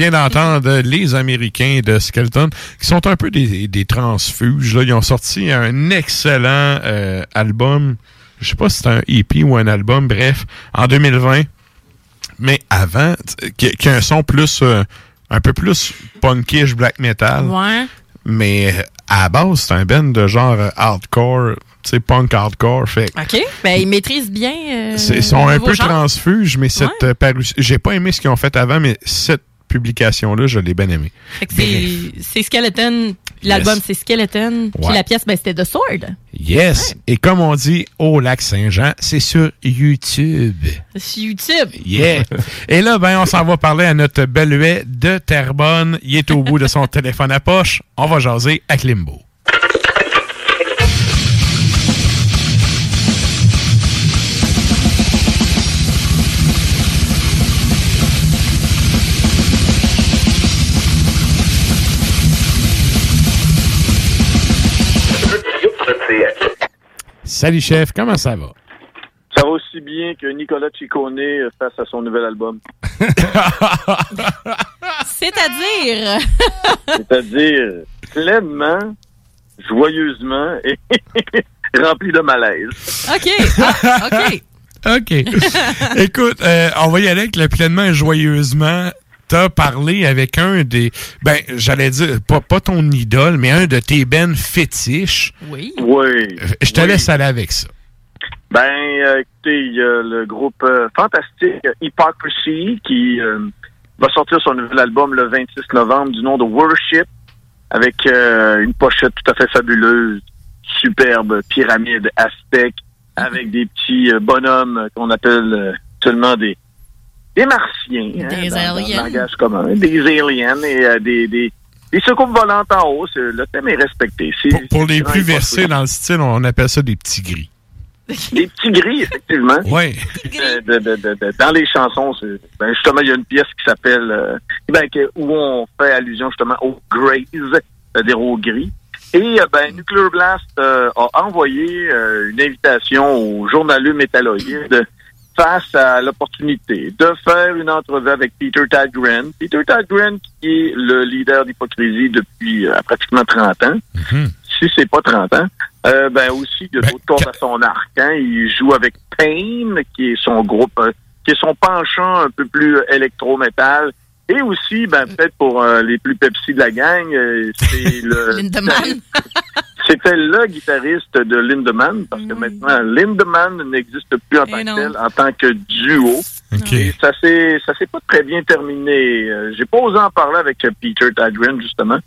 vient d'entendre les Américains de Skeleton, qui sont un peu des, des transfuges. Là. Ils ont sorti un excellent euh, album. Je sais pas si c'est un EP ou un album, bref, en 2020. Mais avant, qui, qui a un son plus, euh, un peu plus punkish black metal. Ouais. Mais euh, à la base, c'est un band de genre hardcore, tu sais, punk hardcore. Fait OK. Ben, ils maîtrisent bien. euh, Ils sont un peu genre. transfuges, mais cette Ouais. j'ai pas aimé ce qu'ils ont fait avant, mais cette publication-là, je l'ai bien aimé. C'est Skeleton. L'album, Yes. c'est Skeleton. Puis Ouais. la pièce, ben, c'était The Sword. Yes! Et comme on dit au lac Saint-Jean, c'est sur YouTube. Sur YouTube. Yeah! Et là, ben, on s'en va parler à notre beluet de Terrebonne. Il est au bout de son téléphone à poche. On va jaser à Klimbo. Salut, chef. Comment ça va? Ça va aussi bien que Nicolas Ciccone face à son nouvel album. C'est-à-dire? C'est-à-dire pleinement, joyeusement et rempli de malaise. OK. Ah, OK. OK. Écoute, euh, on va y aller avec le pleinement et joyeusement. T'as parlé avec un des. Ben, j'allais dire, pas, pas ton idole, mais un de tes bennes fétiches. Oui. Oui. Je te laisse aller avec ça. Ben, euh, écoutez, il y a le groupe euh, fantastique euh, Hypocrisy qui euh, va sortir son nouvel album le 26 novembre du nom de Worship avec euh, une pochette tout à fait fabuleuse, superbe, pyramide aztèque avec des petits euh, bonhommes qu'on appelle euh, seulement des des martiens. hein, Des dans- dans le aliens. langage commun. Des aliens et euh, des, des, des soucoupes volantes en haut. Le thème est respecté. Pour, pour les plus versés dans le style, on appelle ça des petits gris. des petits gris, effectivement. Oui. Euh, de- de- de- de- dans les chansons, ben, justement, il y a une pièce qui s'appelle euh, ben, où on fait allusion justement aux Greys, c'est-à-dire aux gris. Et ben, Nuclear Blast euh, a envoyé euh, une invitation aux journaleux métalloïdes face à l'opportunité de faire une entrevue avec Peter Tadgren. Peter Tadgren, qui est le leader d'Hypocrisie depuis euh, pratiquement 30 ans si c'est pas 30 ans. Euh, ben aussi, il y a d'autres cordes à son arc. Hein. Il joue avec Pain, qui est son groupe, euh, qui est son penchant un peu plus électro-métal. Et aussi, ben peut-être pour les plus Pepsi de la gang, c'est le. C'était le guitariste de Lindemann, parce que maintenant, Lindemann n'existe plus en tant Eh que non. tel, en tant que duo. Et ça s'est ça s'est pas très bien terminé. Euh, J'ai pas osé en parler avec euh, Peter Tadgren, justement.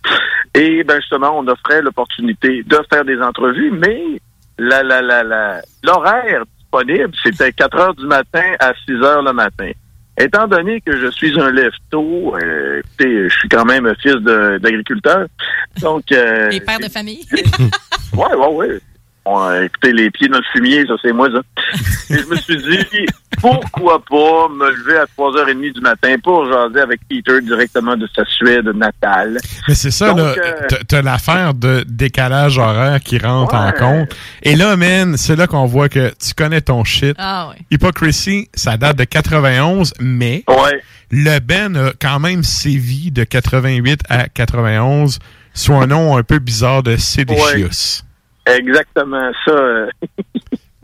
Et ben justement, on offrait l'opportunité de faire des entrevues, mais la la la la l'horaire disponible, c'était 4 heures du matin à 6 heures le matin. Étant donné que je suis un lève-tôt, euh, écoutez, je suis quand même fils d'agriculteur. Donc, euh, Les pères de famille. Ouais, ouais, ouais. Bon, écoutez, les pieds dans le fumier, ça, c'est moi, ça. Et je me suis dit, pourquoi pas me lever à 3h30 du matin pour jaser avec Peter directement de sa Suède natale. Mais c'est ça, Donc, là. euh, T'as- l'affaire de décalage horaire qui rentre en compte. Et là, man, c'est là qu'on voit que tu connais ton shit. Ah ouais. Hypocrisy, ça date de 91, mais Ouais. le Ben a quand même sévi de 88 à 91 sous un nom un peu bizarre de Seditious. Exactement, ça.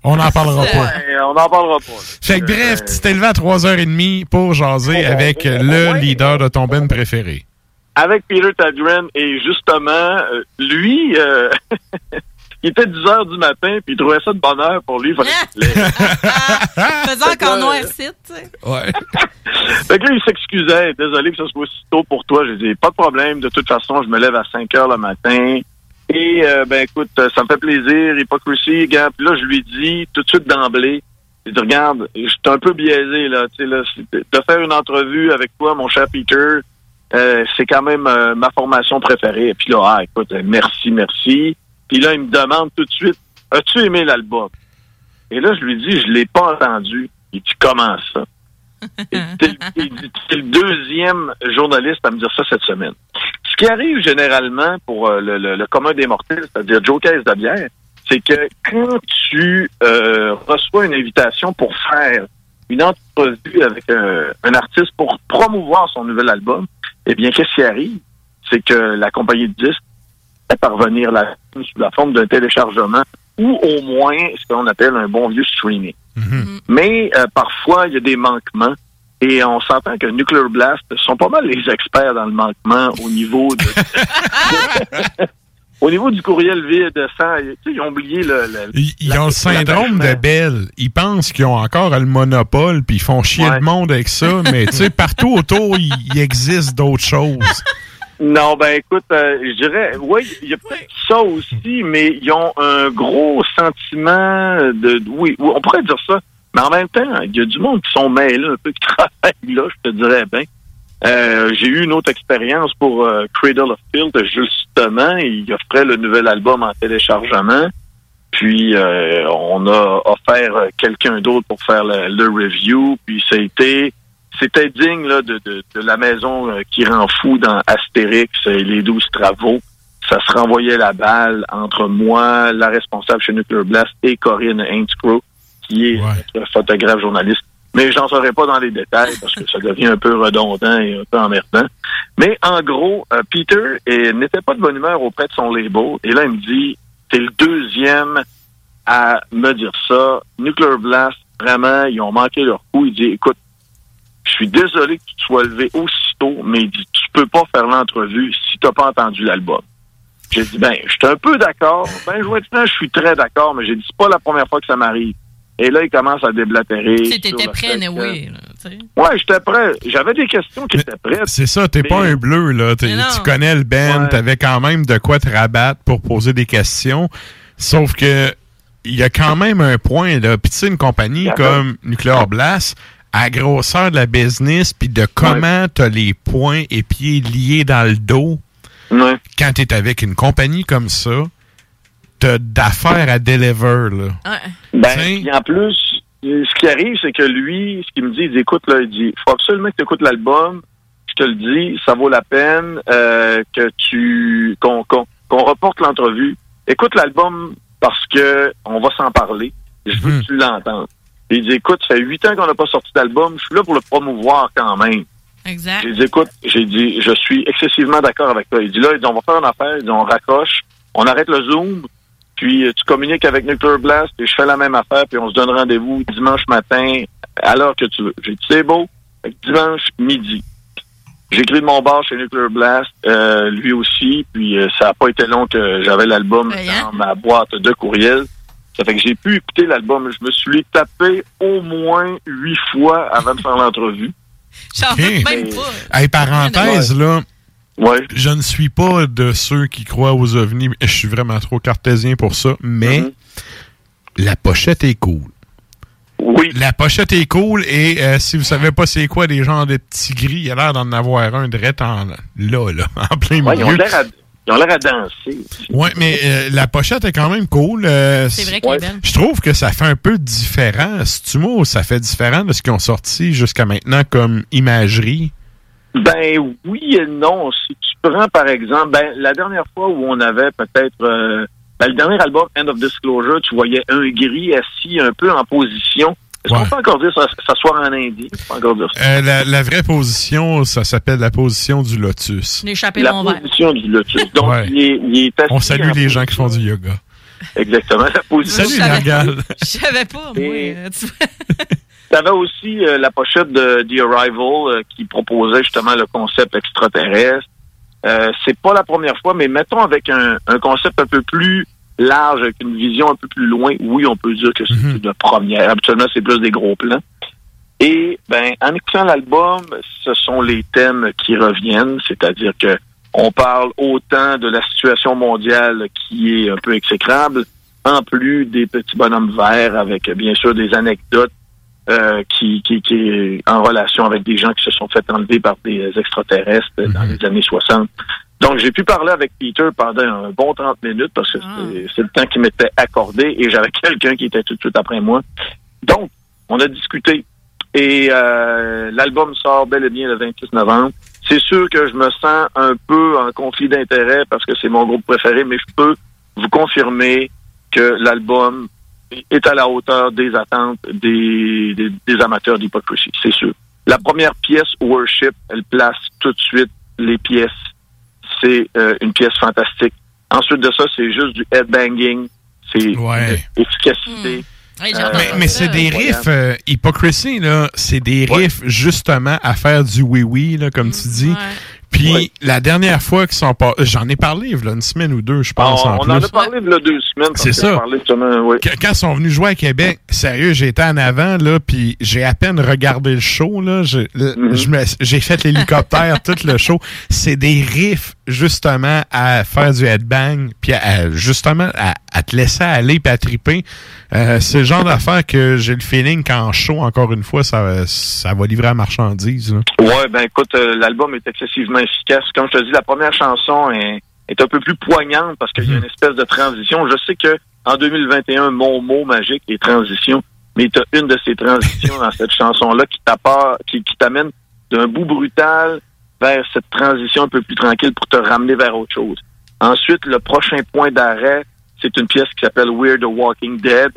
On n'en parlera pas. ouais, on n'en parlera pas. Fait que bref, tu t'es levé à 3h30 pour jaser avec le leader de ton Ben préféré. Avec Peter Tadgren, et justement, euh, lui, euh, il était 10 heures du matin, puis il trouvait ça de bonne heure pour lui. Faisant encore noir site, tu sais. Ouais. Fait que là, il s'excusait. Désolé que ce soit si tôt pour toi. J'ai dit, pas de problème. De toute façon, je me lève à 5 heures le matin. Et, euh, ben, écoute, euh, ça me fait plaisir. Hypocrisie, gars. Puis là, je lui dis tout de suite d'emblée. J'ai dit, regarde, je suis un peu biaisé, là. Tu sais, là, de faire une entrevue avec toi, mon cher Peter, euh, c'est quand même euh, ma formation préférée. Et puis là, ah, écoute, merci, merci. Puis là, il me demande tout de suite, as-tu aimé l'album? Et là, je lui dis, je l'ai pas entendu. Il dit, comment ça? Il dit, C'est le deuxième journaliste à me dire ça cette semaine. Ce qui arrive généralement pour euh, le, le- le commun des mortels, c'est-à-dire Joe Caisse de bière, c'est que quand tu euh, reçois une invitation pour faire une entrevue avec un, un artiste pour promouvoir son nouvel album, eh bien, qu'est-ce qui arrive? C'est que la compagnie de disques fait parvenir la sous la forme d'un téléchargement ou au moins ce qu'on appelle un bon vieux streaming. Mais euh, parfois, il y a des manquements. Et on s'entend que Nuclear Blast sont pas mal les experts dans le manquement au niveau de... au niveau du courriel vide sans, tu sais, ils ont oublié le... le- Ils, ont le syndrome de Bell. Ils pensent qu'ils ont encore le monopole, puis ils font chier Ouais. le monde avec ça. Mais tu sais, partout autour, il, il existe d'autres choses. Non, ben écoute, euh, je dirais, oui, il y a peut-être ça aussi, mais ils ont un gros sentiment de, oui, oui, on pourrait dire ça, mais en même temps, il y a du monde qui sont mêlés un peu, qui travaillent là, je te dirais bien. Euh, J'ai eu une autre expérience pour euh, Cradle of Filth, justement, il offrait le nouvel album en téléchargement, puis euh, on a offert euh, quelqu'un d'autre pour faire le, review, puis ça a été c'était digne là, de, de, de la maison euh, qui rend fou dans Astérix et les douze travaux. ça se renvoyait la balle entre moi, la responsable chez Nuclear Blast et Corinne Ainscrow, qui est photographe journaliste. Mais j'en saurais pas dans les détails parce que ça devient un peu redondant et un peu emmerdant. Mais en gros, euh, Peter n'était pas de bonne humeur auprès de son label. Et là, il me dit, t'es le deuxième à me dire ça. Nuclear Blast, vraiment, ils ont manqué leur coup. Il dit, écoute, je suis désolé que tu te sois levé aussitôt, mais il dit, tu peux pas faire l'entrevue si t'as pas entendu l'album. J'ai dit, ben, je suis un peu d'accord. Ben, je je suis très d'accord, mais j'ai dit, c'est pas la première fois que ça m'arrive. Et là, il commence à déblatérer. Tu prêt, mais oui. Ouais, j'étais prêt. J'avais des questions qui étaient prêtes. C'est ça, t'es pas un bleu, là. Tu connais le band, t'avais quand même de quoi te rabattre pour poser des questions. Sauf que il y a quand même un point, là. Puis tu sais, une compagnie comme Nuclear Blast, à la grosseur de la business, puis de comment t'as les points et pieds liés dans le dos, quand t'es avec une compagnie comme ça, d'affaires à deliver, là. Ben, puis en plus, euh, ce qui arrive, c'est que lui, ce qu'il me dit, il dit, écoute, là, il dit, faut absolument que tu écoutes l'album. Je te le dis, ça vaut la peine euh, que tu qu'on reporte l'entrevue. Écoute l'album parce que on va s'en parler. Je veux que tu l'entendes. Il dit, écoute, ça fait huit ans qu'on n'a pas sorti d'album. Je suis là pour le promouvoir quand même. Exact. J'ai dit, écoute, j'ai dit, je suis excessivement d'accord avec toi. Il dit, là, il dit, on va faire une affaire. Il dit, on raccroche, on arrête le Zoom, puis euh, tu communiques avec Nuclear Blast, et je fais la même affaire, puis on se donne rendez-vous dimanche matin, à l'heure que tu veux. J'ai dit, c'est beau. Dimanche midi. J'écris de mon bar chez Nuclear Blast, euh, lui aussi, puis euh, ça n'a pas été long que j'avais l'album dans ma boîte de courriel. Ça fait que j'ai pu écouter l'album. Je me suis tapé au moins huit fois avant de faire l'entrevue. J'en Ok. doute même pas. Hey, parenthèse, là. Je ne suis pas de ceux qui croient aux ovnis. Je suis vraiment trop cartésien pour ça. Mais la pochette est cool. Oui. La pochette est cool et euh, si vous savez pas c'est quoi des genres de petits gris, il y a l'air d'en avoir un direct en là, là, en plein Ouais, ils ont milieu. l'air à, ils ont l'air à danser. Ouais, mais euh, la pochette est quand même cool. euh, C'est vrai qu'elle est belle. Je trouve que ça fait un peu différent. Moi ça fait différent de ce qu'ils ont sorti jusqu'à maintenant comme imagerie? Ben oui et non. Si tu prends par exemple, ben la dernière fois où on avait peut-être euh, ben, le dernier album End of Disclosure, tu voyais un gris assis un peu en position. Est-ce qu'on peut encore dire ça, s'asseoir en peut encore dire ça. Euh, la, la vraie position, ça s'appelle la position du lotus. L'échappée La position du lotus. Donc, Ouais. il, est, il est assis On salue les gens qui font du yoga. Exactement. La position. Salut, Nargal. Je savais pas, moi. Et- tu vois? T'avais aussi euh, la pochette de The Arrival euh, qui proposait justement le concept extraterrestre. Euh, c'est pas la première fois, mais mettons avec un, un concept un peu plus large, avec une vision un peu plus loin, oui, on peut dire que c'est Mhm. une première. Habituellement, c'est plus des gros plans. Et ben, en écoutant l'album, ce sont les thèmes qui reviennent, c'est-à-dire que on parle autant de la situation mondiale qui est un peu exécrable, en plus des petits bonhommes verts avec bien sûr des anecdotes euh, qui, qui, qui est en relation avec des gens qui se sont fait enlever par des extraterrestres dans les années 60. Donc, j'ai pu parler avec Peter pendant un bon 30 minutes parce que c'est- c'est le temps qui m'était accordé et j'avais quelqu'un qui était tout de suite après moi. Donc, on a discuté et euh, l'album sort bel et bien le 26 novembre. C'est sûr que je me sens un peu en conflit d'intérêt parce que c'est mon groupe préféré, mais je peux vous confirmer que l'album est à la hauteur des attentes des, des, des amateurs d'hypocrisy, c'est sûr. La première pièce, Worship, elle place tout de suite les pièces. C'est euh, une pièce fantastique. Ensuite de ça, c'est juste du headbanging. C'est efficacité. Euh, Mais, mais c'est des riffs, euh, Hypocrisy, là, c'est des riffs justement à faire du oui-oui, là, comme tu dis. Puis la dernière fois qu'ils sont pas. J'en ai parlé, là, une semaine ou deux, je pense. on en on plus. en a parlé de là, deux semaines. C'est ça. oui. Qu- Quand ils sont venus jouer à Québec, sérieux, j'étais en avant, là, puis j'ai à peine regardé le show, là. Me- J'ai fait l'hélicoptère, tout le show. C'est des riffs, justement, à faire du headbang, puis à- justement, à, à te laisser aller à triper. Euh, c'est le genre d'affaire que j'ai le feeling qu'en show, encore une fois, ça, ça va livrer à marchandise, là. Ouais, ben écoute, euh, l'album est excessivement efficace. Comme je te dis, la première chanson est, est un peu plus poignante parce qu'il y a une espèce de transition. Je sais que en 2021, mon mot magique est transition, mais tu as une de ces transitions dans cette chanson-là qui t'apporte- qui, qui t'amène d'un bout brutal vers cette transition un peu plus tranquille pour te ramener vers autre chose. Ensuite, le prochain point d'arrêt, c'est une pièce qui s'appelle We're the Walking Dead.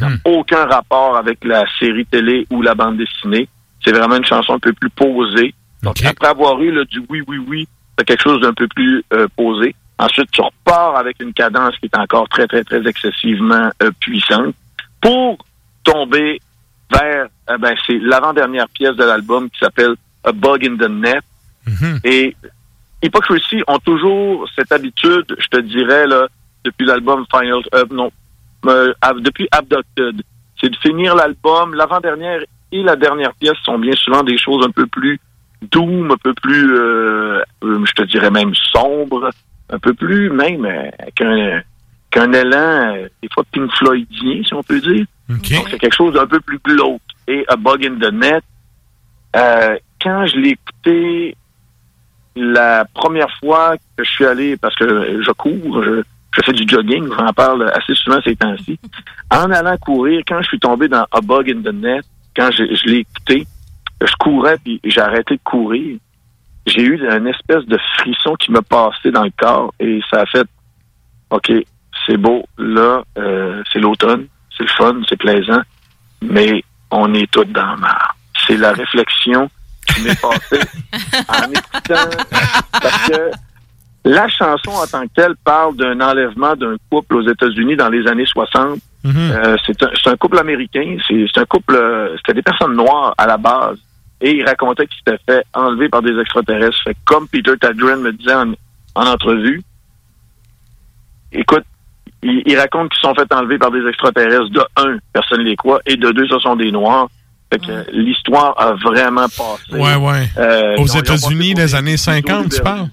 n'a aucun rapport avec la série télé ou la bande dessinée. C'est vraiment une chanson un peu plus posée. Donc, après avoir eu là, du oui, oui, oui, c'est quelque chose d'un peu plus euh, posé. Ensuite, tu repars avec une cadence qui est encore très, très, très excessivement euh, puissante pour tomber vers, euh, ben, c'est l'avant-dernière pièce de l'album qui s'appelle A Bug in the Net. Et Hypocrisy ont toujours cette habitude, je te dirais, là, depuis l'album Final, euh, non, euh, depuis Abducted, c'est de finir l'album. L'avant-dernière et la dernière pièce sont bien souvent des choses un peu plus doom, un peu plus, euh, euh, je te dirais même sombre, un peu plus même qu'un qu'un élan, des fois Pink Floydien, si on peut dire. Donc, c'est quelque chose d'un peu plus glauque. Et A Bug in the Net, quand je l'ai écouté la première fois que je suis allé, parce que je cours, je, je fais du jogging, j'en parle assez souvent ces temps-ci. En allant courir, quand je suis tombé dans A Bug in the Net, quand je, je l'ai écouté, je courais puis j'ai arrêté de courir. J'ai eu une espèce de frisson qui m'a passé dans le corps et ça a fait OK, c'est beau, là, euh, c'est l'automne, c'est le fun, c'est plaisant, mais on est tous dans la marre. C'est la réflexion qui m'est passée en écoutant parce que la chanson en tant que telle parle d'un enlèvement d'un couple aux États-Unis dans les années 60. Euh, c'est un, couple américain, c'est un couple, euh, c'était des personnes noires à la base. Et il racontait qu'il s'était fait enlever par des extraterrestres. Fait comme Peter Tadrin me disait en, en entrevue, écoute, il, il raconte qu'ils sont fait enlever par des extraterrestres. De un, personne les croit, et de deux, ce sont des noirs. Fait que l'histoire a vraiment passé. Ouais, ouais. Euh, Aux ils ils États-Unis, les années 50, tu parles?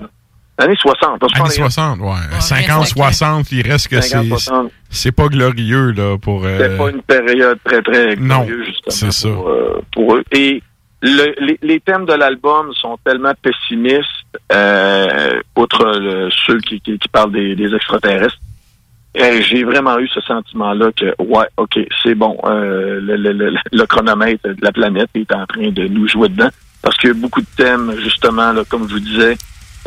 Années 60. parce que je Années parle- 60, ouais. 50, 60, il reste que 50, c'est 60. c'est pas glorieux, là, pour... euh, C'était pas une période très, très Non, glorieuse, justement, c'est ça. Pour, euh, pour eux. Et le- les, les thèmes de l'album sont tellement pessimistes, euh, outre le- ceux qui, qui, qui parlent des, des extraterrestres. J'ai vraiment eu ce sentiment-là que, ouais, OK, c'est bon, euh, le, le, le, le chronomètre de la planète est en train de nous jouer dedans. Parce qu'il y a beaucoup de thèmes, justement, là, comme je vous disais,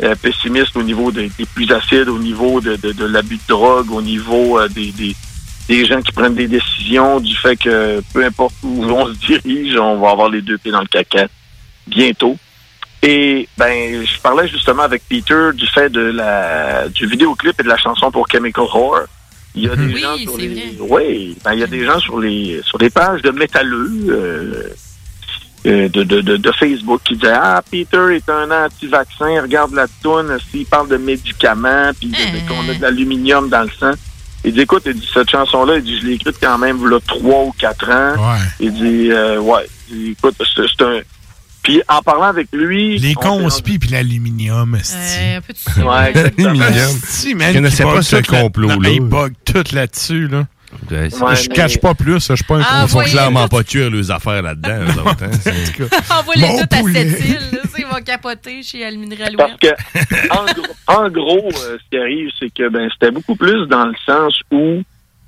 euh, pessimistes au niveau des, des plus acides, au niveau de, de, de l'abus de drogue, au niveau euh, des, des, des gens qui prennent des décisions, du fait que peu importe où on se dirige, on va avoir les deux pieds dans le caca bientôt. Et ben, je parlais justement avec Peter du fait de la du vidéoclip et de la chanson pour Chemical Horror. Il y a des gens sur les oui, ben, il y a des gens sur les sur des pages de métalleux euh, de, de, de, de Facebook qui disaient ah Peter est un anti-vaccin, regarde la toune, s'il parle de médicaments puis de- qu'on a de l'aluminium dans le sang. Il dit écoute, il dit cette chanson-là, il dit je l'ai écrite quand même là trois ou quatre ans. Il dit euh, ouais, il dit, écoute c'est un puis en parlant avec lui, Les conspis puis l'aluminium. Euh, un peu de ça. Ouais. Esti, man, Je connaissais qui pas ce complot-là. Il bug tout là-dessus, là. Ouais, je cache pas plus, je suis pas un Ah, Ils font voyez, clairement pas tuer leurs affaires là-dedans, eux autres. Hein? C'est- Envoie-les Mon toutes à poulet. cette île. Ils vont capoter chez Alminerie Parce que, en gros, en gros, euh, ce qui arrive, c'est que ben c'était beaucoup plus dans le sens où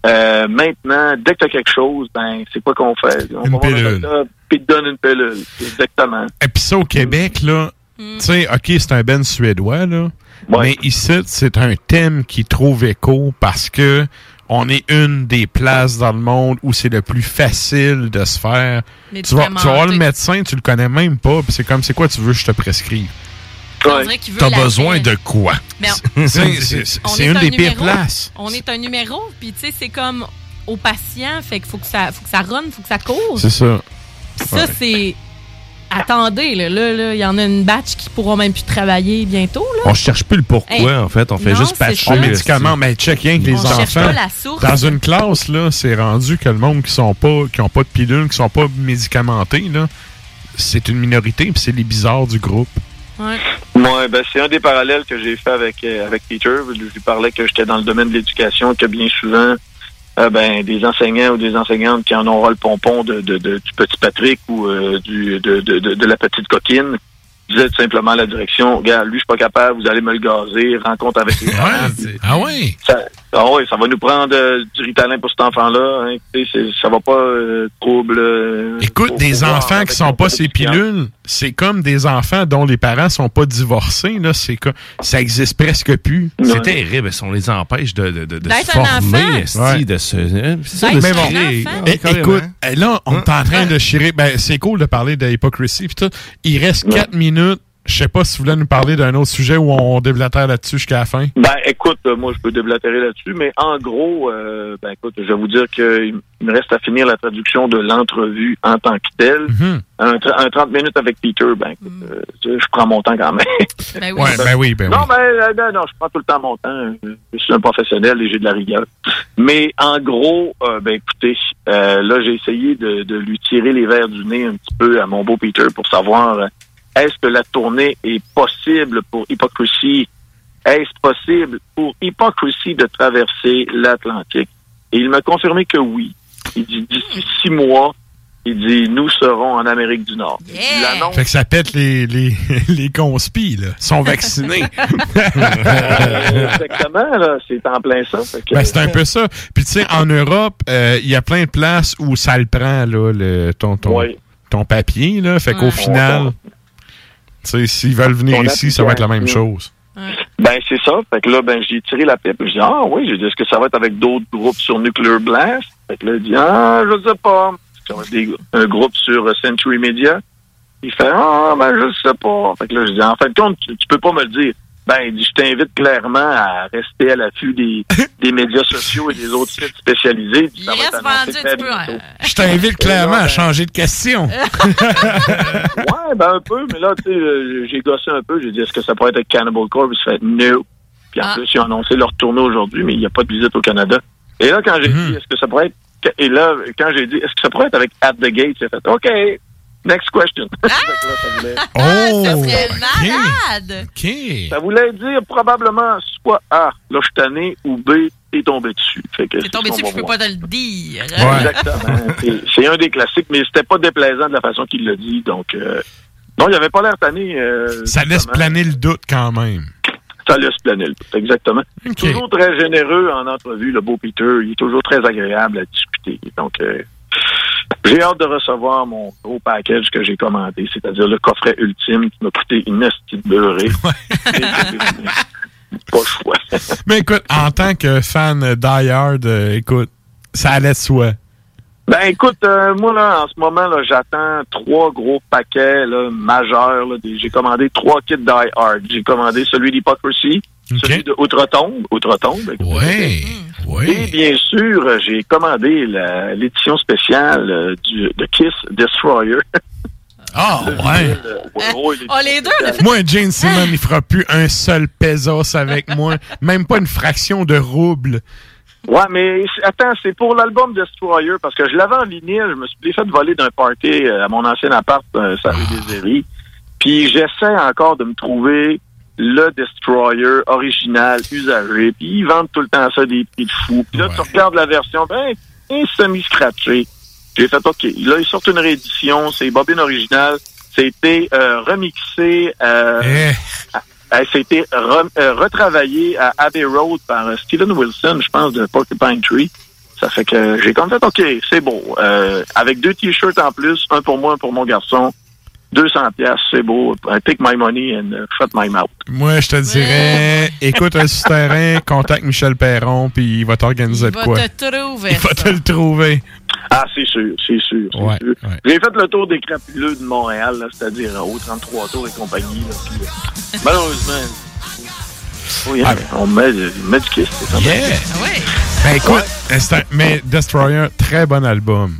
euh, maintenant, dès que tu as quelque chose, ben c'est quoi qu'on fait? On Une va voir le pilule. puis te donne une pilule. Exactement. Et puis ça, au Québec, là, Mm. tu sais, OK, c'est un ben suédois, là. Mais ici, c'est un thème qui trouve écho parce que on est une des places dans le monde où c'est le plus facile de se faire. Tu vas, tu vas voir le médecin, tu le connais même pas, puis c'est comme, c'est quoi tu veux que je te prescrive? T'as besoin paix. de quoi? C'est- une un des pires places. On est un numéro, puis tu sais, c'est comme au patient, fait qu'il faut que ça, faut que ça run, faut que ça court. C'est ça. Puis ça, c'est. Attendez, là, là, là, il y en a une batch qui pourront même plus travailler bientôt, là. On cherche plus le pourquoi, Hey. en fait. On fait Non, juste patcher. ça. En médicaments, mais check rien que les On enfants. pas la source. Dans une classe, là, c'est rendu que le monde qui sont pas, qui ont pas de pilule, qui sont pas médicamentés, là, c'est une minorité, puis c'est les bizarres du groupe. Ouais. Ouais, ben c'est un des parallèles que j'ai fait avec euh, avec Peter. Je lui parlais que j'étais dans le domaine de l'éducation, que bien souvent, euh, ben des enseignants ou des enseignantes qui en auront le pompon de, de, de- du petit Patrick ou euh, du de, de, la petite coquine disaient tout simplement à la direction, regarde, lui je suis pas capable, vous allez me le gazer, rencontre avec les parents. Ah ouais? Ça, Ah oui, ça va nous prendre euh, du Ritalin pour cet enfant-là. Hein. Écoutez, ça va pas euh, trouble. euh, Écoute, des enfants qui sont pas ces pilules, c'est comme des enfants dont les parents sont pas divorcés. Là, c'est ça existe presque plus. C'est terrible. On les empêche de, de, de, de se former, esti, Ouais. de se. c'est ça, de Mais se bon, créer. Ouais, écoute, là, on est en train de chirer. Ben, c'est cool de parler de hypocrisie. pis tout. Il reste quatre minutes. Je sais pas si vous voulez nous parler d'un autre sujet où on déblatère là-dessus jusqu'à la fin. Ben, écoute, euh, moi, je peux déblatérer là-dessus, mais en gros, euh, ben, écoute, je vais vous dire qu'il me reste à finir la traduction de l'entrevue en tant que telle. Mhm. un, un 30 minutes avec Peter, ben, écoute, euh, je prends mon temps quand même. Ben oui. Ouais, ben oui, ben non, oui. ben, non, non, je prends tout le temps mon temps. Je suis un professionnel et j'ai de la rigueur. Mais en gros, euh, ben, écoutez, euh, là, j'ai essayé de, de lui tirer les verres du nez un petit peu à mon beau Peter pour savoir euh, est-ce que la tournée est possible pour Hypocrisy? Est-ce possible pour Hypocrisy de traverser l'Atlantique? Et il m'a confirmé que oui. Il dit d'ici six mois, il dit nous serons en Amérique du Nord. Il l'annonce Fait que ça pète les, les, les conspis, là. Ils sont vaccinés. Exactement, là, c'est en plein ça. Que- Ben, c'est un peu ça. Puis, tu sais, en Europe, euh, il y a plein de places où ça le prend, là, le, ton, ton, Ouais. ton papier, là. Fait qu'au Ouais. final, s'ils veulent venir ici, ça va être la même chose. Ben, c'est ça. Fait que là, ben, j'ai tiré la pipe. Je dis, ah oui, j'ai dit, est-ce que ça va être avec d'autres groupes sur Nuclear Blast? Fait que là, il dit, ah, je sais pas. Ça va être des- un groupe sur euh, Century Media? Il fait, ah, ben, je sais pas. Fait que là, je dis, en fin de compte, tu, tu peux pas me le dire. Ben, il dit, je t'invite clairement à rester à l'affût des, des médias sociaux et des autres sites spécialisés. Ça va bientôt. Je t'invite clairement à changer de question. Ouais, ben un peu, mais là, tu sais, euh, j'ai gossé un peu. J'ai dit, est-ce que ça pourrait être avec Cannibal Corpse? Il fait, no. Puis en Ah. plus, ils ont annoncé leur tournée aujourd'hui, mais il n'y a pas de visite au Canada. Et là, quand j'ai dit, est-ce que ça pourrait être... Et là, quand j'ai dit, est-ce que ça pourrait être avec At the Gate? Il a fait, OK, next question. Fait que là, ça voulait- Oh! Ça serait malade! OK. Ça voulait dire probablement soit A, là, je suis tanné, ou B, t'es tombé dessus. Fait que T'es tombé dessus, je peux voir. pas te le dire. Exactement. C'est- un des classiques, mais c'était pas déplaisant de la façon qu'il l'a dit. Donc, euh, non, il avait pas l'air tanné. euh, Ça laisse planer le doute quand même. Ça laisse planer le doute, exactement. Toujours très généreux en entrevue, le beau Peter. Il est toujours très agréable à discuter. Donc, euh, j'ai hâte de recevoir mon gros package que j'ai commandé, c'est-à-dire le coffret ultime qui m'a coûté une de beurrée. pas choix. Mais écoute, en tant que fan Die Hard, euh, écoute, ça allait de soi. Ben écoute, euh, moi là, en ce moment, là, j'attends trois gros paquets là, majeurs. là, des- j'ai commandé trois kits Die Hard. J'ai commandé celui d'Hypocrisy, celui de Outre-Tombe. Outre-Tombe. Ouais, Et bien sûr, euh, j'ai commandé la- l'édition spéciale euh, du, de Kiss Destroyer. Ah, ouais. Oh, les deux, on a fait Moi, Jane Simon, il fera plus un seul pesos avec moi. Même pas une fraction de rouble. Ouais, mais attends, c'est pour l'album Destroyer, parce que je l'avais en vinyle, je me suis fait voler d'un party euh, à mon ancien appart, euh, ça rue des. Puis j'essaie encore de me trouver le Destroyer original, usagé, puis ils vendent tout le temps ça des prix de fou. Puis là, tu regardes la version, ben, un semi-scratché. J'ai fait, OK, là, ils sortent une réédition, c'est bobine originale, c'était euh, remixé, euh, euh, c'était re- euh, retravaillé à Abbey Road par euh, Steven Wilson, je pense, de Porcupine Tree. Ça fait que j'ai comme fait, OK, c'est beau. Euh, avec deux t-shirts en plus, un pour moi, un pour mon garçon. 200 pièces, c'est beau. Take my money and uh, shut my mouth. Moi, je te dirais, écoute un souterrain, contacte Michel Perron, puis il va t'organiser Il de va quoi. te trouver. Il va te le trouver. Ah, c'est sûr, c'est sûr. Ouais, sûr. J'ai fait le tour des crapuleux de Montréal, c'est-à-dire euh, au 33 tours et compagnie. Là, puis, euh, malheureusement, oui, hein, on met, met du kiss. c'est ça. Yeah! Ouais. Ben écoute, euh, mais Destroyer, très bon album.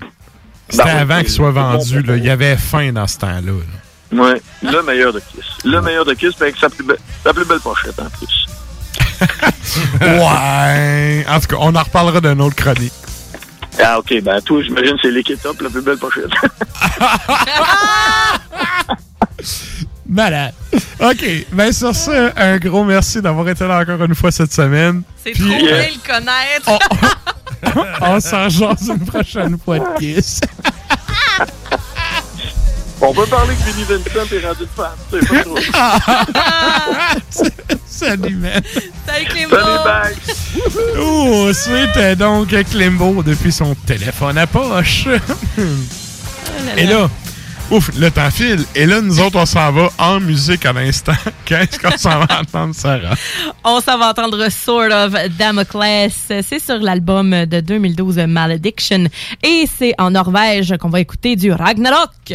C'était Ben oui, avant qu'il soit vendu. là. Il y avait faim dans ce temps-là. là. Ouais, le meilleur de Kiss. Le meilleur de Kiss, avec sa plus, be- sa plus belle pochette en plus. Ouais! En tout cas, on en reparlera d'une autre chronique. Ah, ok, ben, toi, j'imagine c'est It Up, la plus belle pochette. Malade. OK. Ben sur ça, un gros merci d'avoir été là encore une fois cette semaine. C'est trop euh, bien le connaître. on s'en jase une prochaine fois de Kiss. On peut parler que Vinnie Vincent est rendu de fan, c'est pas trop. Salut, man. Salut, Climbo. Oh, c'était donc Climbo depuis son téléphone à poche. Et là, ouf, le temps file. Et là, nous autres, on s'en va en musique à l'instant. Qu'est-ce qu'on s'en va entendre, Sarah? On s'en va entendre Sort of Damocles. C'est sur l'album de 2012 Malediction. Et c'est en Norvège qu'on va écouter du Ragnarok.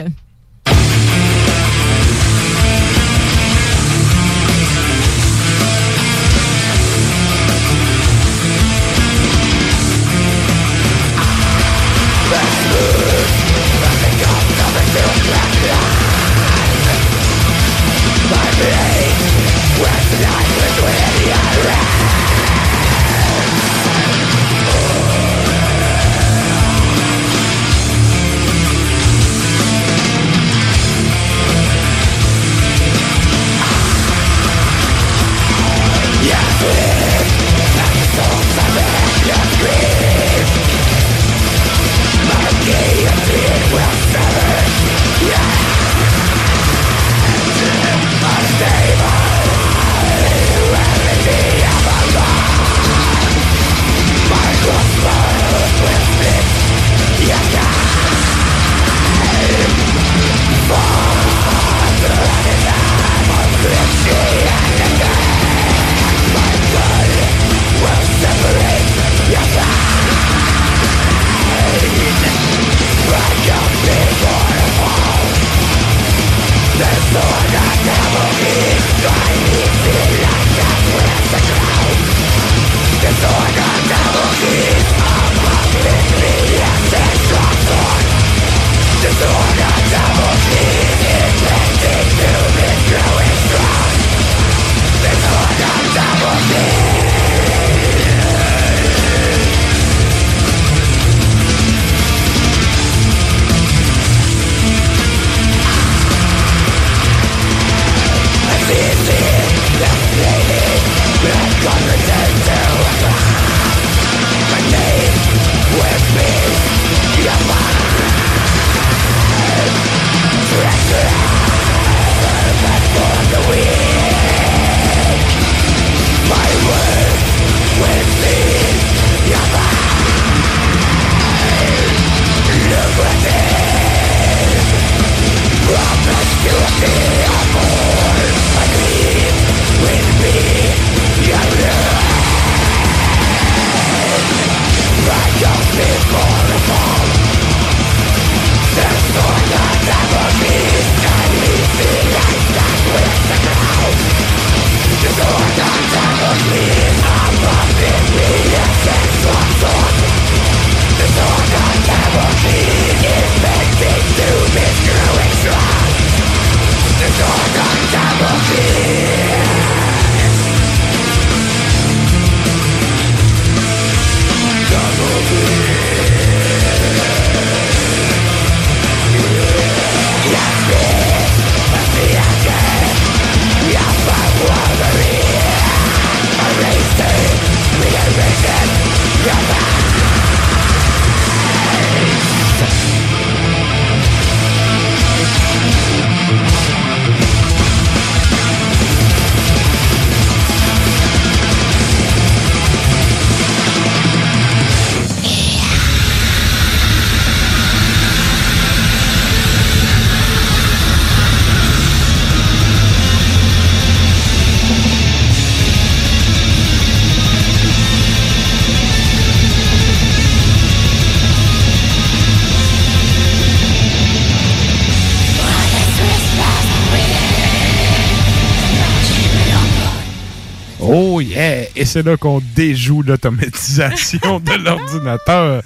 Et c'est là qu'on déjoue l'automatisation de l'ordinateur.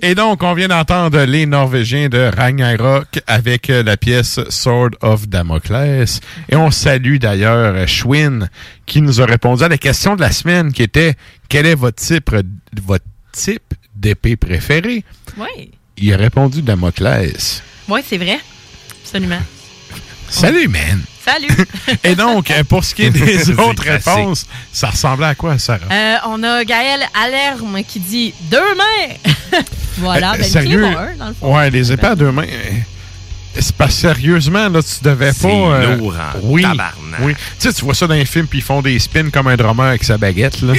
Et donc, on vient d'entendre les Norvégiens de Ragnarok avec euh, la pièce Sword of Damocles. Et on salue d'ailleurs Schwinn qui nous a répondu à la question de la semaine qui était quel est votre type, votre type d'épée préférée? Oui. Il a répondu Damocles. Oui, c'est vrai. Absolument. Salut, man! Salut! Et donc, euh, pour ce qui est des C'est autres réponses, ça ressemblait à quoi, Sarah? Euh, on a Gaël Alerme qui dit deux mains. voilà, Euh, ben, sérieux? le un, dans le fond. Ouais, les épées à deux mains. euh, C'est pas sérieusement, là, tu devais C'est pas. euh, lourd en oui, tabarnak. oui. Tu sais, tu vois ça dans les films, puis ils font des spins comme un drummer avec sa baguette, là.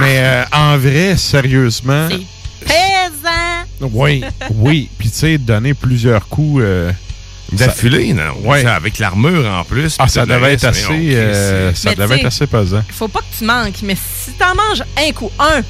Mais euh, en vrai, sérieusement. Pesant! Oui, oui. Puis tu sais, donner plusieurs coups. Euh, D'affilée, non? Ouais. Ça, Avec l'armure en plus. Ah, ça devait reste, être assez, euh, ça Mais devait être assez pesant. Faut pas que tu manques, mais si t'en manges un coup, un,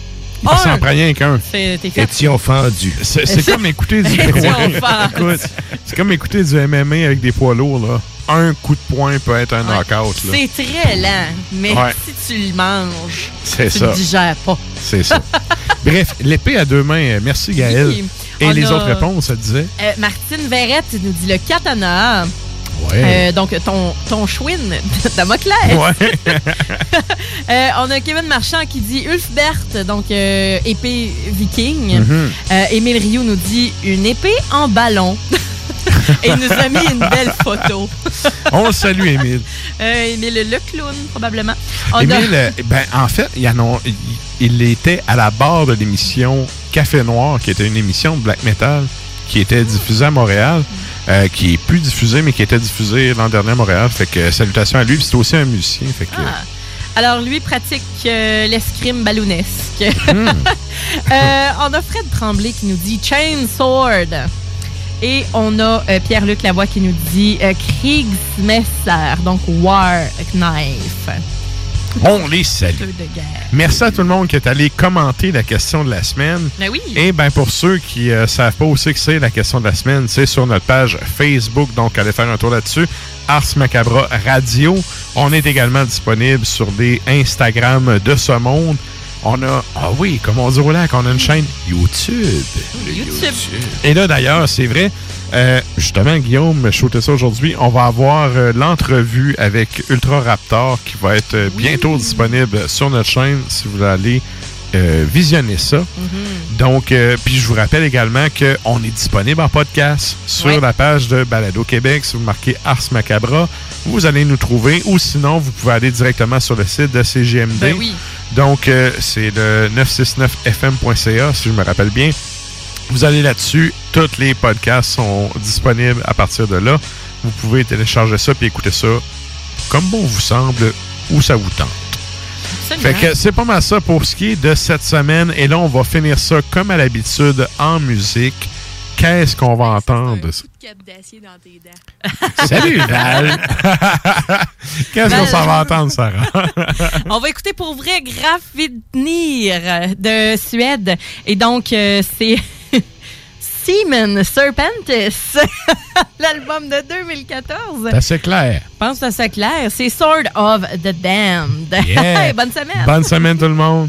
Ah, ça en un, prend rien qu'un. c'est-. Étions fendus. Comme écouter du Ouais, C'est comme écouter du MMA avec des poids lourds, là. Un coup de poing peut être un knockout, là. C'est très lent, mais Ouais. si tu le manges, tu ça. le digères pas. C'est ça. Bref, l'épée à deux mains. euh, Merci, Gaël. Oui. Et On les a- autres réponses, ça disait? Euh, Martine Verrette nous dit le katana. Ouais. Euh, donc, ton, ton chouine Damoclès. Ouais. Euh, on a Kevin Marchand qui dit Ulfbert, donc euh, épée viking. Mhm. Euh, Émile Rioux nous dit une épée en ballon. Et il nous a mis une belle photo. On le salue, Émile. Euh, Émile le clown, probablement. On Émile, euh, ben, en fait, il, annon- il- il était à la barre de l'émission Café Noir, qui était une émission de black metal qui était diffusée à Montréal, euh, qui est plus diffusée, mais qui était diffusée l'an dernier à Montréal. Fait que salutations à lui. Puis c'est aussi un musicien. Fait que, Ah. Alors, lui pratique euh, l'escrime balloonesque. Hmm. Euh, on a Fred Tremblay qui nous dit Chain Sword. Et on a euh, Pierre-Luc Lavoie qui nous dit euh, Kriegsmesser, donc War Knife. On les salue. Merci à tout le monde qui est allé commenter la question de la semaine. Ben oui. Et ben pour ceux qui ne savent pas aussi que c'est la question de la semaine, c'est sur notre page Facebook. Donc, allez faire un tour là-dessus. Ars Macabra Radio. On est également disponible sur des Instagram de ce monde. On a, ah oui, comme on dit au lac, on a une chaîne YouTube. YouTube. Et là, d'ailleurs, c'est vrai, euh, justement, Guillaume me shootait ça aujourd'hui. On va avoir euh, l'entrevue avec Ultra Raptor qui va être euh, bientôt disponible sur notre chaîne si vous voulez aller visionner ça. Donc, euh, puis je vous rappelle également qu'on est disponible en podcast sur la page de Balado Québec. Si vous marquez Ars Macabra, vous allez nous trouver. Ou sinon, vous pouvez aller directement sur le site de CGMD. Ben oui. Donc, euh, c'est le 969fm.ca, si je me rappelle bien. Vous allez là-dessus. Tous les podcasts sont disponibles à partir de là. Vous pouvez télécharger ça puis écouter ça comme bon vous semble ou ça vous tente. Fait que c'est pas mal ça pour ce qui est de cette semaine. Et là, on va finir ça comme à l'habitude en musique. Qu'est-ce qu'on va entendre? Salut, Val! Qu'est-ce qu'on s'en va entendre, Sarah? On va écouter pour vrai Grafitnir de Suède. Et donc, euh, c'est Seaman Serpentis, l'album de 2014. C'est assez clair. Je pense que c'est clair. C'est Sword of the Damned. Yeah. Bonne semaine. Bonne semaine, tout le monde.